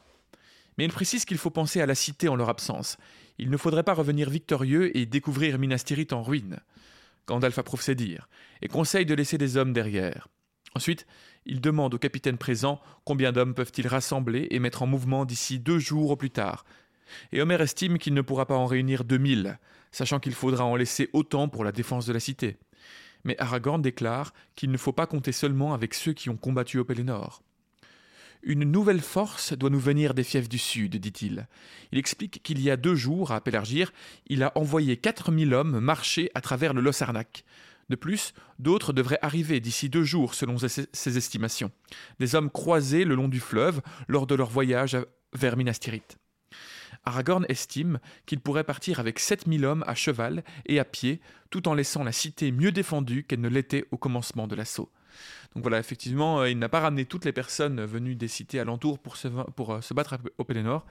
Mais il précise qu'il faut penser à la cité en leur absence. Il ne faudrait pas revenir victorieux et découvrir Minas Tirith en ruine. Gandalf approuve ses dires, et conseille de laisser des hommes derrière. Ensuite, il demande au capitaine présent combien d'hommes peuvent-ils rassembler et mettre en mouvement d'ici deux jours au plus tard. Et Homer estime qu'il ne pourra pas en réunir deux mille, sachant qu'il faudra en laisser autant pour la défense de la cité. Mais Aragorn déclare qu'il ne faut pas compter seulement avec ceux qui ont combattu au Pelennor. Une nouvelle force doit nous venir des fiefs du sud, dit-il. Il explique qu'il y a deux jours, à Pélargir, il a envoyé 4000 hommes marcher à travers le Lossarnac. De plus, d'autres devraient arriver d'ici deux jours, selon ses ses estimations. Des hommes croisés le long du fleuve lors de leur voyage vers Minas Tirith. Aragorn estime qu'il pourrait partir avec 7000 hommes à cheval et à pied, tout en laissant la cité mieux défendue qu'elle ne l'était au commencement de l'assaut. Donc voilà, effectivement, euh, il n'a pas ramené toutes les personnes venues des cités alentours pour se, pour, euh, se battre au Pelennor.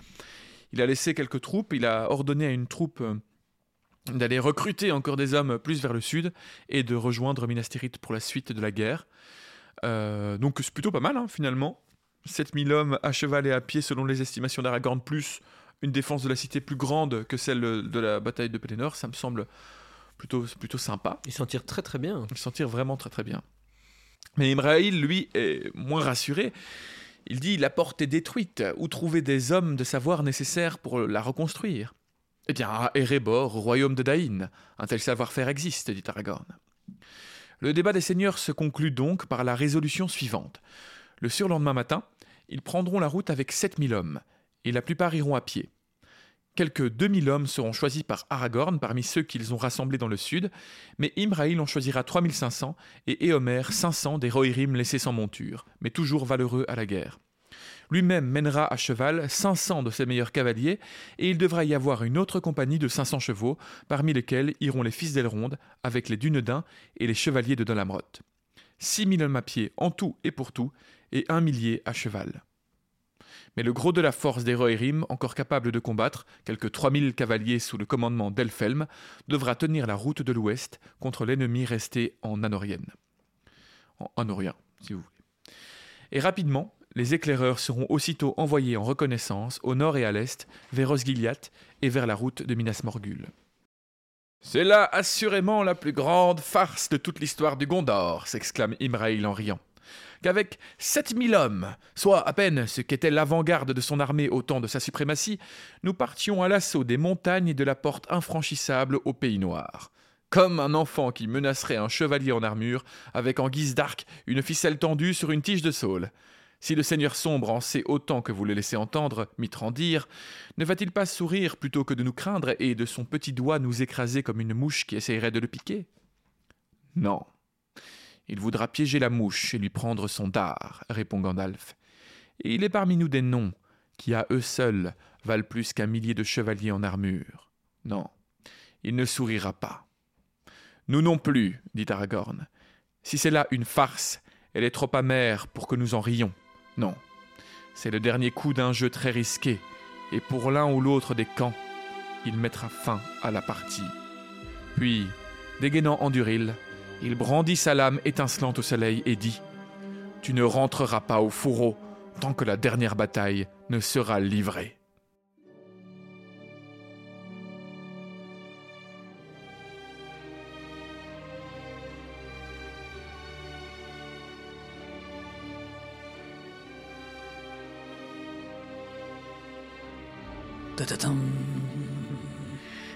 Il a laissé quelques troupes, il a ordonné à une troupe euh, d'aller recruter encore des hommes plus vers le sud et de rejoindre Minas Tirith pour la suite de la guerre. Euh, donc c'est plutôt pas mal hein, finalement. 7000 hommes à cheval et à pied selon les estimations d'Aragorn, plus une défense de la cité plus grande que celle de la bataille de Pelennor, ça me semble plutôt, plutôt sympa. Ils s'en tirent très très bien. Il s'en tire vraiment très très bien. Mais Imraïl, lui, est moins rassuré. Il dit La porte est détruite. Où trouver des hommes de savoir nécessaires pour la reconstruire? Eh bien, à Erebor, au royaume de Daïn. Un tel savoir-faire existe, dit Aragorn. Le débat des seigneurs se conclut donc par la résolution suivante. Le surlendemain matin, ils prendront la route avec 7000 hommes, et la plupart iront à pied. Quelques 2000 hommes seront choisis par Aragorn parmi ceux qu'ils ont rassemblés dans le sud, mais Imraïl en choisira 3500 et Éomer 500 des Rohirrim laissés sans monture, mais toujours valeureux à la guerre. Lui-même mènera à cheval 500 de ses meilleurs cavaliers, et il devra y avoir une autre compagnie de 500 chevaux, parmi lesquels iront les fils d'Elrond, avec les Dunedain et les chevaliers de Dolamrot. 6000 hommes à pied en tout et pour tout, et un millier à cheval. Mais le gros de la force des Rohirrim, encore capable de combattre, quelques 3000 cavaliers sous le commandement d'Elfelm, devra tenir la route de l'ouest contre l'ennemi resté en Anorienne. En Anorien, si vous voulez. Et rapidement, les éclaireurs seront aussitôt envoyés en reconnaissance au nord et à l'est, vers Osgiliath et vers la route de Minas Morgul. C'est là assurément la plus grande farce de toute l'histoire du Gondor, s'exclame Imraïl en riant qu'avec 7000 hommes, soit à peine ce qu'était l'avant-garde de son armée au temps de sa suprématie, nous partions à l'assaut des montagnes et de la porte infranchissable au Pays Noir. Comme un enfant qui menacerait un chevalier en armure, avec en guise d'arc une ficelle tendue sur une tige de saule. Si le seigneur sombre en sait autant que vous le laissez entendre, mitrandir, ne va-t-il pas sourire plutôt que de nous craindre et de son petit doigt nous écraser comme une mouche qui essayerait de le piquer? Non. Il voudra piéger la mouche et lui prendre son dard, répond Gandalf. Et il est parmi nous des noms qui, à eux seuls, valent plus qu'un millier de chevaliers en armure. Non, il ne sourira pas. Nous non plus, dit Aragorn. Si c'est là une farce, elle est trop amère pour que nous en rions. Non, c'est le dernier coup d'un jeu très risqué, et pour l'un ou l'autre des camps, il mettra fin à la partie. Puis, dégainant Anduril, il brandit sa lame étincelante au soleil et dit Tu ne rentreras pas au fourreau tant que la dernière bataille ne sera livrée.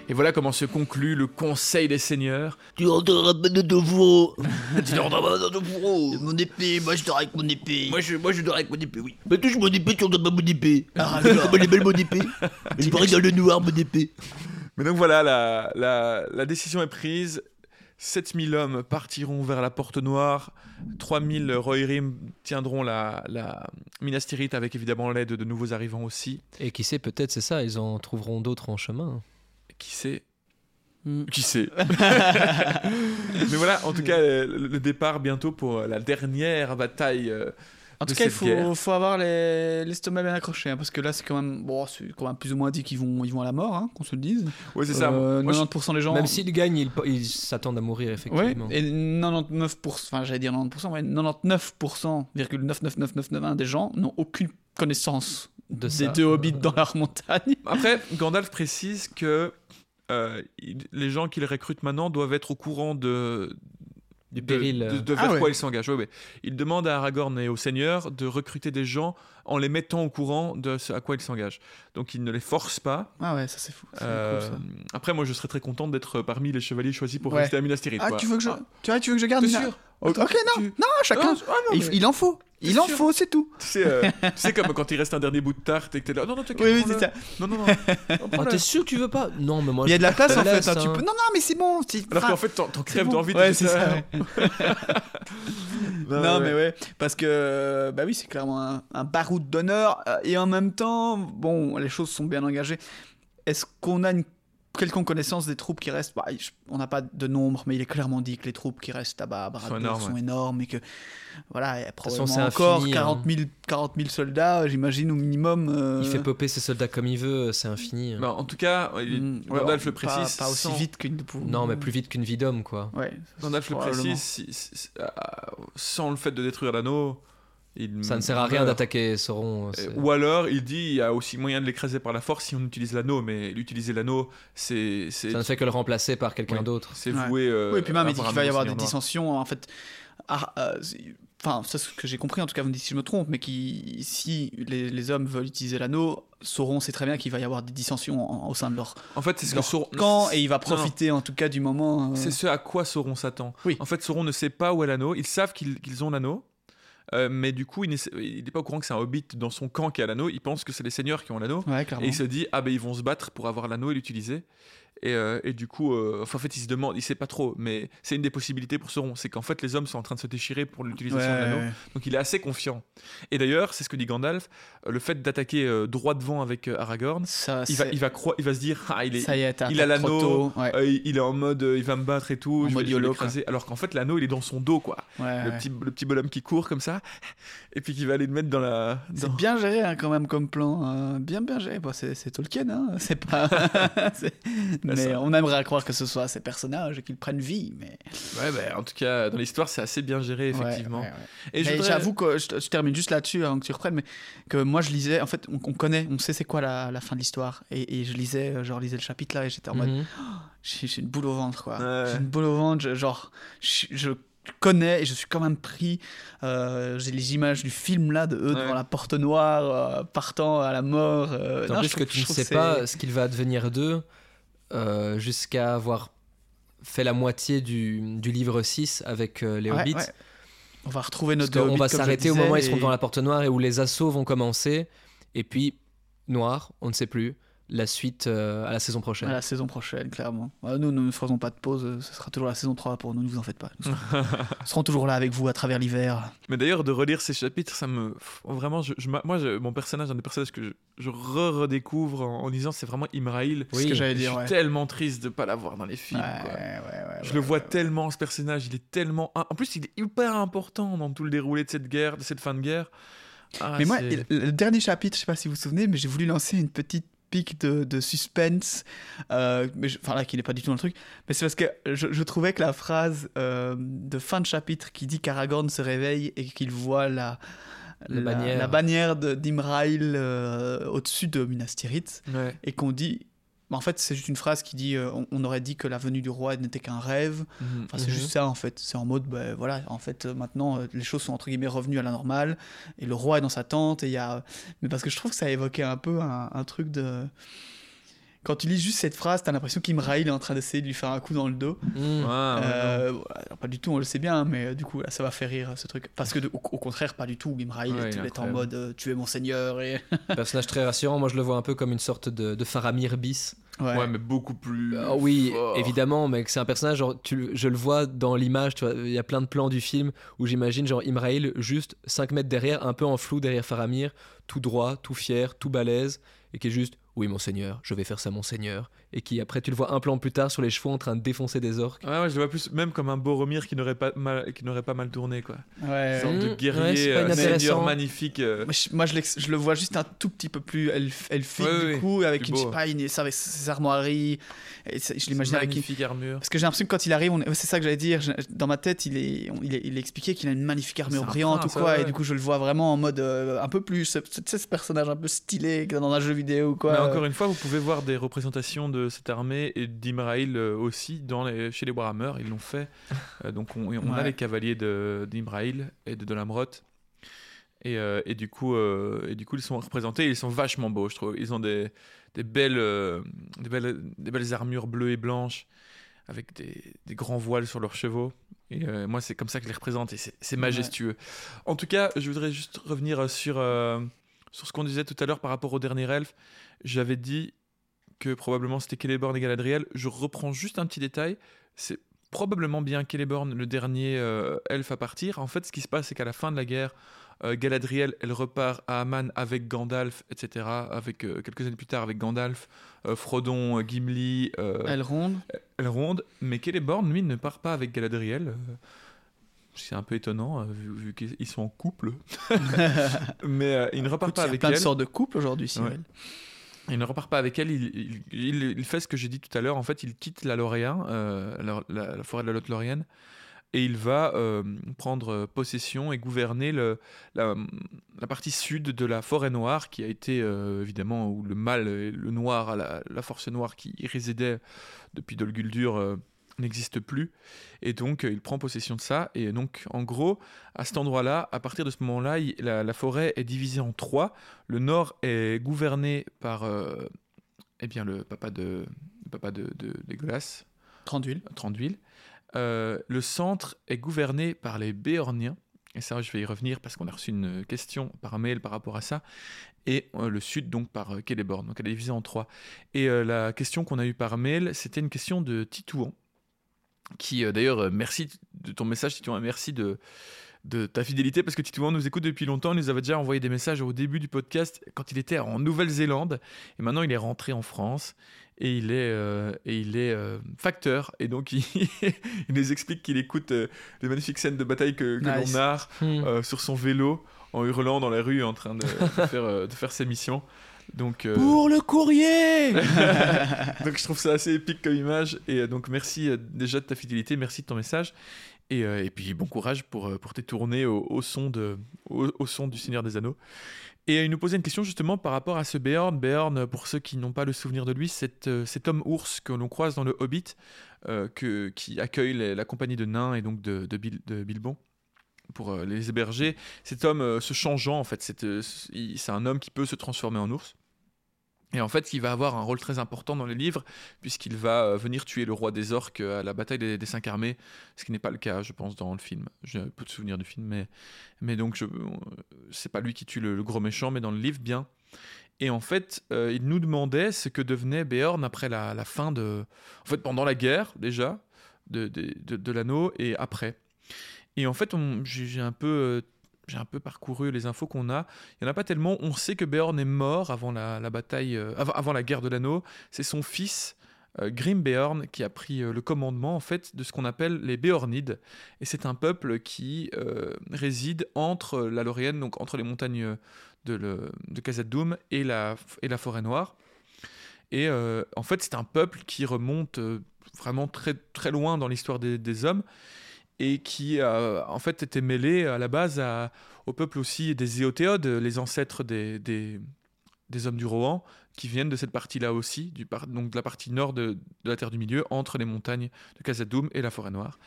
Et voilà comment se conclut le Conseil des Seigneurs. Tu dans ton fourreau. tu dans ton fourreau. Mon épée, moi je dors avec mon épée. Moi je, moi je dors avec mon épée, oui. Bah touche mon épée, tu entends pas mon épée. Ah, comment elle est belle mon épée. Elle brille dans le noir, mon épée. Mais donc voilà, la, la, la décision est prise. 7000 hommes partiront vers la Porte Noire. 3000 Rohirrim tiendront la, la Minas Tirith avec évidemment l'aide de nouveaux arrivants aussi. Et qui sait, peut-être c'est ça, ils en trouveront d'autres en chemin. Qui sait? Hmm. Qui sait? Mais voilà, en tout cas, le, le départ bientôt pour la dernière bataille. Euh, En tout cas, il faut, faut avoir les- l'estomac bien accroché, hein, parce que là, c'est quand même, bon, c'est quand même plus ou moins dit qu'ils vont, ils vont à la mort, hein, qu'on se le dise. Ouais, c'est ça. Euh, Moi, je- 90% des gens. Même s'ils gagnent, ils, ils s'attendent à mourir, Ouais, effectivement. et 99%, enfin j'allais dire 90%, ouais, 99,99991 des gens n'ont aucune connaissance De des ça. deux hobbits dans leur montagne. Après, Gandalf précise que euh, il- les gens qu'il recrute maintenant doivent être au courant de, Du de- péril. de, euh. de Ah vers ouais. quoi il s'engage. Ouais, ouais. Il demande à Aragorn et au Seigneur de recruter des gens en les mettant au courant de ce à quoi ils s'engagent. Donc il ne les force pas. Ah ouais, ça c'est fou. Euh, cool, ça. après, moi, je serais très content d'être parmi les chevaliers choisis pour Ouais. rester à Minas Tirith. Ah, quoi. tu veux que je, Ah, tu, vois, tu veux que je garde t'es sûr? Ok, ok, non, Tu- non, chacun. Ah, non, il, mais- il en faut. Il en sûr faut, c'est tout. Tu sais, euh, tu sais comme quand il reste un dernier bout de tarte et que t'es là. Non, non, t'inquiète. Oui, oui, c'est ça. Non, non, non. Ah, prends-le. t'es sûr que tu veux pas? Non, mais moi. Il y a de la place en fait. hein, tu hein. peux... Non, non, mais c'est bon. Alors qu'en fait, t'en crèves bon. d'envie de Ouais, c'est dire ça. ouais. Non, Non, ouais. mais ouais, parce que bah oui, c'est clairement un, un baroud d'honneur euh, et en même temps, bon, les choses sont bien engagées. Est-ce qu'on a une quelconque connaissance des troupes qui restent Bah, je- On n'a pas de nombre, mais il est clairement dit que les troupes qui restent là-bas à énormes, sont ouais. énormes et que voilà, il y a probablement encore infini, 40, hein. 000, 40 000 soldats, j'imagine au minimum. euh, Il fait popper ses soldats comme il veut, c'est infini. hein. Bah, en tout cas, il- ouais, Gandalf le précise. Pas, aussi sans- vite qu'une. Non, mais plus vite qu'une vie d'homme, quoi. Ouais. Gandalf le précise, si- si- euh, sans le fait de détruire l'anneau, il Ça ne sert à rien d'attaquer Sauron. Euh, Ou alors, il dit il y a aussi moyen de l'écraser par la force si on utilise l'anneau, mais l'utiliser l'anneau, c'est Ça ne fait que le remplacer par quelqu'un Oui. d'autre. c'est Ouais. voué. euh, Oui, et puis même, il dit qu'il va y avoir des Noir. dissensions. En fait, ah, euh, c'est- enfin, c'est ce que j'ai compris, en tout cas, vous me dites si je me trompe, mais qui, si les, les hommes veulent utiliser l'anneau, Sauron sait très bien qu'il va y avoir des dissensions en- au sein de leur, En fait, c'est ce que Sauron. camp et il va non. profiter, en tout cas, du moment. euh, C'est ce à quoi Sauron s'attend. Oui. En fait, Sauron ne sait pas où est l'anneau. Ils savent qu'ils qu'ils ont l'anneau. Euh, mais du coup, il n'est pas au courant que c'est un hobbit dans son camp qui a l'anneau. Il pense que c'est les seigneurs qui ont l'anneau. Ouais, Et il se dit, ah ben ils vont se battre pour avoir l'anneau et l'utiliser. Et, euh, et du coup, euh, enfin, en fait, il se demande, il sait pas trop, mais c'est une des possibilités pour Sauron, c'est qu'en fait, les hommes sont en train de se déchirer pour l'utilisation Ouais, de l'anneau. ouais. Donc il est assez confiant. Et d'ailleurs, c'est ce que dit Gandalf, euh, le fait d'attaquer euh, droit devant avec euh, Aragorn, Ça, il va, il, va croi- il va se dire, ah, il est, ça y est, t'as il a l'anneau, tôt. Ouais, euh, il il est en mode, euh, il va me battre et tout, En je mode vais, je vais YOLO, l'écraser. Alors qu'en fait, l'anneau, il est dans son dos, quoi. ouais, Le, ouais. petit, le petit bonhomme qui court comme ça, et puis qui va aller le mettre dans la. C'est bien géré hein, quand même comme plan, euh, bien bien géré. Bon, c'est c'est Tolkien, hein, c'est pas. mais on aimerait croire que ce soit ces personnages qu'ils prennent vie, mais. Ouais, bah, en tout cas, dans l'histoire, c'est assez bien géré, effectivement. ouais, ouais. Et je Mais voudrais- j'avoue que je, je termine juste là-dessus avant que tu reprennes, mais que moi je lisais, en fait, on, on connaît, on sait c'est quoi la, la fin de l'histoire, et, et je lisais, euh, genre, lisais le chapitre là, et j'étais en mode, Mhm. j'ai j'ai une boule au ventre, quoi. J'ai une boule au ventre, je- genre, je, je connais et je suis quand même pris. euh, j'ai les images du film là de eux Ouais. devant la porte noire, euh, partant à la mort. euh, non, plus je que tu ne sais pas ce qu'il va advenir d'eux euh, jusqu'à avoir fait la moitié du, du livre 6 avec euh, les Ouais, hobbits. ouais. On va retrouver notre. Hobbit, va s'arrêter au moment où ils seront devant la porte noire et où les assauts vont commencer. Et puis, noir, on ne sait plus. La suite euh, à la saison prochaine. À la saison prochaine, clairement. Ouais, nous, nous ne faisons pas de pause, euh, ce sera toujours la saison 3 pour nous, ne vous en faites pas. Nous serons, nous serons toujours là avec vous à travers l'hiver. Mais d'ailleurs, de relire ces chapitres, ça me. Vraiment, je, je moi, je- mon personnage, un des personnages que je, je re-redécouvre en, en lisant, c'est vraiment Imraïl. Ce que j'allais Je dire, suis ouais. tellement triste de pas l'avoir dans les Ouais, films. quoi. ouais, ouais, Je ouais, le vois ouais, ouais. tellement, ce personnage, il est tellement. En plus, il est hyper important dans tout le déroulé de cette guerre, de cette fin de guerre. Ah, Mais moi, le, le dernier chapitre, je sais pas si vous vous souvenez, mais j'ai voulu lancer une petite pique de, de suspense, euh, mais je- enfin là, qui n'est pas du tout dans le truc, mais c'est parce que je, je trouvais que la phrase euh, de fin de chapitre qui dit qu'Aragorn se réveille et qu'il voit la, La bannière. la bannière d'Imraïl euh, au-dessus de Minas Tirith, Ouais. et qu'on dit... bah, En fait, c'est juste une phrase qui dit euh, on, on aurait dit que la venue du roi n'était qu'un rêve. Mhm. Enfin, c'est Mhm. juste ça en fait. C'est en mode, ben voilà, en fait, euh, maintenant, euh, les choses sont entre guillemets revenues à la normale et le roi est dans sa tente et il y a. Mais parce que je trouve que ça évoquait un peu un, un truc de. Quand tu lis juste cette phrase, t'as l'impression qu'Imraïl est en train d'essayer de lui faire un coup dans le dos. Ouais, ouais, ouais. Euh, pas du tout, on le sait bien, mais euh, du coup, là, ça va faire rire ce truc. Parce que, de- au, au contraire, pas du tout. Imraïl Ouais, est, il est est en mode euh, tu es mon seigneur et. Personnage très rassurant. Moi, je le vois un peu comme une sorte de, de Faramir bis. Ouais, mais beaucoup plus. Ah oui, fort. évidemment, mais que c'est un personnage, genre, tu, le- je le vois dans l'image, il y a plein de plans du film où j'imagine genre Imraïl juste 5 mètres derrière, un peu en flou derrière Faramir, tout droit, tout fier, tout balèze, et qui est juste, oui mon seigneur, je vais faire ça mon seigneur, et qui après tu le vois un plan plus tard sur les chevaux en train de défoncer des orques. Ouais, ouais, je le vois plus même comme un Boromir qui n'aurait pas mal, qui n'aurait pas mal tourné quoi. Ouais. Une sorte Mmh, de ouais, guerrier, pas euh, seigneur magnifique. euh, Moi, je, moi, je, l'ex- je le vois juste un tout petit peu plus elf- elfique Ouais, du ouais, coup, avec une, sais beau. pas, une, ça, avec ses armoiries. Et ça- je l'imagine avec une, magnifique armure. Parce que j'ai l'impression que quand il arrive, on c'est ça que j'allais dire, je- dans ma tête, il est, on- il est, il est expliqué qu'il a une magnifique armure brillante ou quoi, ouais, et ouais. du coup je le vois vraiment en mode euh, un peu plus, ce, c'est ce personnage un peu stylé dans un jeu vidéo ou quoi. Mais encore une fois, vous pouvez voir des représentations de cette armée et d'Imraïl aussi dans les, chez les Warhammer. Ils l'ont fait. donc on, on a les cavaliers d'Imraïl et de Dolamrot. Et, et, du coup, et du coup, ils sont représentés. Ils sont vachement beaux, je trouve. Ils ont des, des belles, des belles, des belles armures bleues et blanches avec des, des, grands voiles sur leurs chevaux. Et euh, moi, c'est comme ça que je les représente et c'est majestueux. En tout cas, je voudrais juste revenir sur, euh, sur ce qu'on disait tout à l'heure par rapport au dernier elfe. J'avais dit que probablement c'était Celeborn et Galadriel. Je reprends juste un petit détail. C'est probablement bien Celeborn, le dernier euh, elfe à partir. En fait, ce qui se passe, c'est qu'à la fin de la guerre, Galadriel, elle repart à Aman avec Gandalf, etc. Avec quelques années plus tard avec Gandalf, Frodon, Gimli. Elrond. Elrond. Mais Celeborn, lui, ne part pas avec Galadriel. c'est un peu étonnant vu, qu'ils sont en couple. mais il ne repart pas avec elle. Il y a plein de sortes de couple aujourd'hui, Simon. Il ne repart pas avec elle, il, fait ce que j'ai dit tout à l'heure. En fait, il quitte la Lorient, la, la, forêt de la Lotte-Lorienne, et il va euh, prendre possession et gouverner la, partie sud de la forêt noire qui a été euh, évidemment où le mal et le noir, la, force noire qui y résidait depuis Dol Guldur euh, n'existe plus et donc il prend possession de ça et donc en gros à cet endroit-là à partir de ce moment-là la, forêt est divisée en trois le nord est gouverné par eh bien le papa de le papa de, de, de Tranduil. Tranduil. Euh, le centre est gouverné par les Béorniens. Et ça, je vais y revenir parce qu'on a reçu une question par mail par rapport à ça. Et euh, le sud, donc, par euh, Donc, elle est divisée en trois. Et euh, la question qu'on a eue par mail, c'était une question de Titouan. Qui, d'ailleurs, merci de ton message, Titouan. Merci de, de ta fidélité parce que Titouan nous écoute depuis longtemps. Il nous avait déjà envoyé des messages au début du podcast quand il était en Nouvelle-Zélande. Et maintenant, il est rentré en France et il est, euh, et il est euh, facteur. Et donc, il, nous explique qu'il écoute euh, les magnifiques scènes de bataille que, l'on narre hmm. sur son vélo en hurlant dans la rue en train de, faire, de faire ses missions. Donc, Pour le courrier Donc je trouve ça assez épique comme image. Et donc merci déjà de ta fidélité, merci de ton message. Et, et puis bon courage pour, pour tes tournées au, au son de, au, son du Seigneur des Anneaux. Et il nous posait une question justement par rapport à ce Beorn. Beorn, pour ceux qui n'ont pas le souvenir de lui, c'est euh, cet homme ours que l'on croise dans le Hobbit, euh, que, qui accueille la compagnie de nains et donc de, de, de Bilbon pour euh, les héberger. Cet homme se changeant, en fait, c'est un homme qui peut se transformer en ours. Et en fait, il va avoir un rôle très important dans les livres, puisqu'il va euh, venir tuer le roi des orques euh, à la bataille des, cinq armées, ce qui n'est pas le cas, je pense, dans le film. J'ai peu de souvenirs du film, mais, mais donc, euh, c'est pas lui qui tue le, gros méchant, mais dans le livre, bien. Et en fait, il nous demandait ce que devenait Beorn après la, fin de. En fait, pendant la guerre, déjà, de l'anneau, et après. Et en fait, j'ai un peu j'ai un peu parcouru les infos qu'on a. Il n'y en a pas tellement. On sait que Beorn est mort avant la, bataille, euh, avant, la guerre de l'anneau. C'est son fils, euh, Grim Beorn, qui a pris euh, le commandement en fait de ce qu'on appelle les Beornides. Et c'est un peuple qui réside entre la Lorienne, donc entre les montagnes de, le, et la, forêt noire. Et en fait, c'est un peuple qui remonte vraiment très, très loin dans l'histoire des hommes et qui a en fait était mêlé à la base au peuple aussi des Éotéodes, les ancêtres des, des, hommes du Rohan, qui viennent de cette partie-là aussi, du donc de la partie nord de, la Terre du Milieu, entre les montagnes de Khazad-dûm et la forêt noire.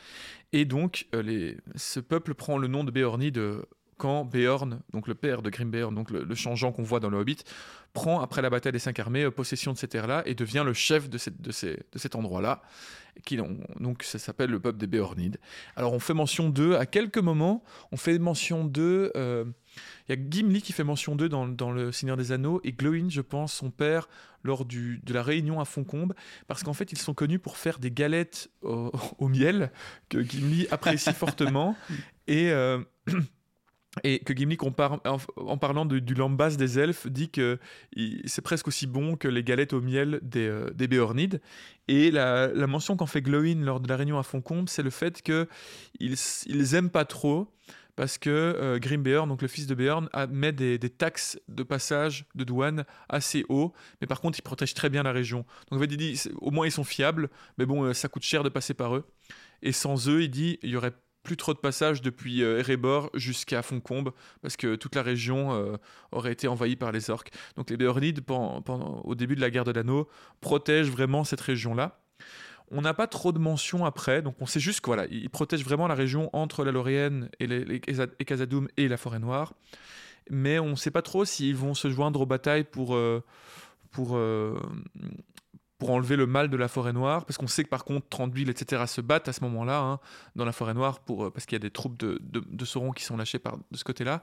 Et donc euh, ce peuple prend le nom de Béorni de quand Beorn, donc le père de Grimbeorn, donc le, changeant qu'on voit dans le Hobbit, prend, après la bataille des cinq armées, euh, possession de ces terres-là et devient le chef de, cette, de, ces, de cet endroit-là. Qui, donc ça s'appelle le peuple des Beornides. Alors on fait mention d'eux à quelques moments. On fait mention d'eux. Euh, il y a Gimli qui fait mention d'eux dans, dans, Le Seigneur des Anneaux et Glowin, je pense, son père, lors du, de la réunion à Foncombe, parce qu'en fait, ils sont connus pour faire des galettes au, miel que Gimli apprécie fortement. Et. Euh, Et que Gimli, en, parlant du lambas des elfes, dit que c'est presque aussi bon que les galettes au miel des, euh, des Béornides. Et la, mention qu'en fait Glowin lors de la réunion à Foncombe, c'est le fait qu'ils ils aiment pas trop parce que euh, Grimbeorn, donc le fils de Beorn, met des, taxes de passage de douane assez haut, mais par contre, ils protègent très bien la région. Donc, il dit, au moins, ils sont fiables, mais bon, euh, ça coûte cher de passer par eux. Et sans eux, il dit, il y aurait plus trop de passages depuis euh, Erebor jusqu'à Foncombe, parce que toute la région euh, aurait été envahie par les orques. Donc les Béornides, au début de la guerre de l'anneau, protègent vraiment cette région-là. On n'a pas trop de mentions après, donc on sait juste qu'ils protègent vraiment la région entre la Lorienne et, les, les, et la Forêt Noire. Mais on ne sait pas trop s'ils vont se joindre aux batailles pour, euh, pour, pour enlever le mal de la forêt noire, parce qu'on sait que par contre Tranduil, etc. se battent à ce moment-là hein, dans la forêt noire pour, euh, parce qu'il y a des troupes de, de, Sauron qui sont lâchées par, de ce côté-là.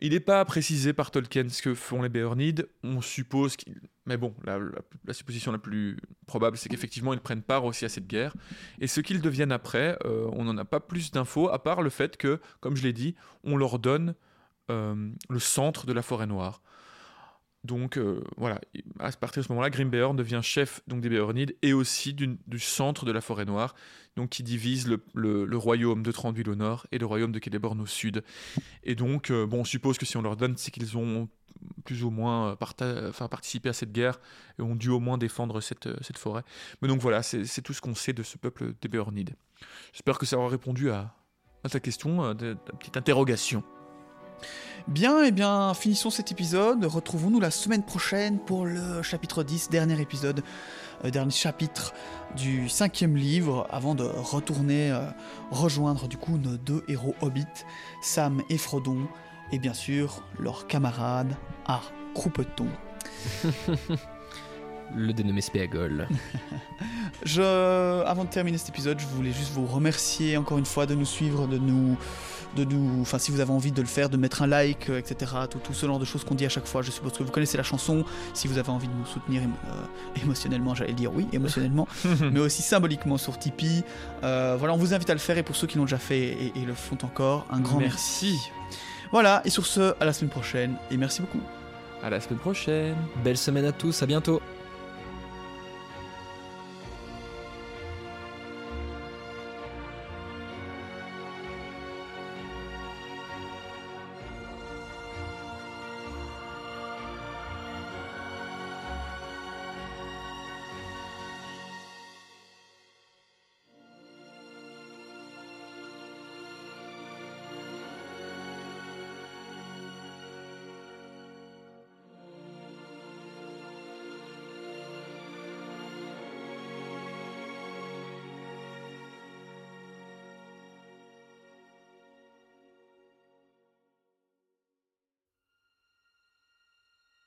Il n'est pas précisé par Tolkien ce que font les Béornides. On suppose qu'ils. Mais bon, la, la, supposition la plus probable, c'est qu'effectivement, ils prennent part aussi à cette guerre. Et ce qu'ils deviennent après, euh, on n'en a pas plus d'infos, à part le fait que, comme je l'ai dit, on leur donne euh, le centre de la forêt noire. Donc euh, voilà, à partir de ce moment-là, Grimbeorn devient chef donc, des Béornides et aussi du, centre de la forêt noire, donc qui divise le, royaume de Tranduil au nord et le royaume de Celeborn au sud. Et donc, euh, bon, on suppose que si on leur donne, c'est qu'ils ont plus ou moins euh, participé à cette guerre et ont dû au moins défendre cette, forêt. Mais donc voilà, c'est tout ce qu'on sait de ce peuple des Béornides. J'espère que ça aura répondu à, à ta question, à ta petite interrogation. Bien, et eh bien, finissons cet épisode. Retrouvons-nous la semaine prochaine pour le chapitre 10, dernier épisode, euh, dernier chapitre du cinquième livre, avant de retourner euh, rejoindre du coup nos deux héros hobbits, Sam et Frodon, et bien sûr leur camarade à Croupeton. le dénommé Spéagol. je, avant de terminer cet épisode, je voulais juste vous remercier encore une fois de nous suivre, de nous de nous, enfin si vous avez envie de le faire, de mettre un like, euh, etc. Tout, tout ce genre de choses qu'on dit à chaque fois. Je suppose que vous connaissez la chanson. Si vous avez envie de nous soutenir euh, émotionnellement, j'allais dire oui, émotionnellement, mais aussi symboliquement sur Tipeee. Euh, voilà, on vous invite à le faire et pour ceux qui l'ont déjà fait et, et, le font encore, un grand merci. Voilà, et sur ce, à la semaine prochaine et merci beaucoup. À la semaine prochaine. Belle semaine à tous, à bientôt.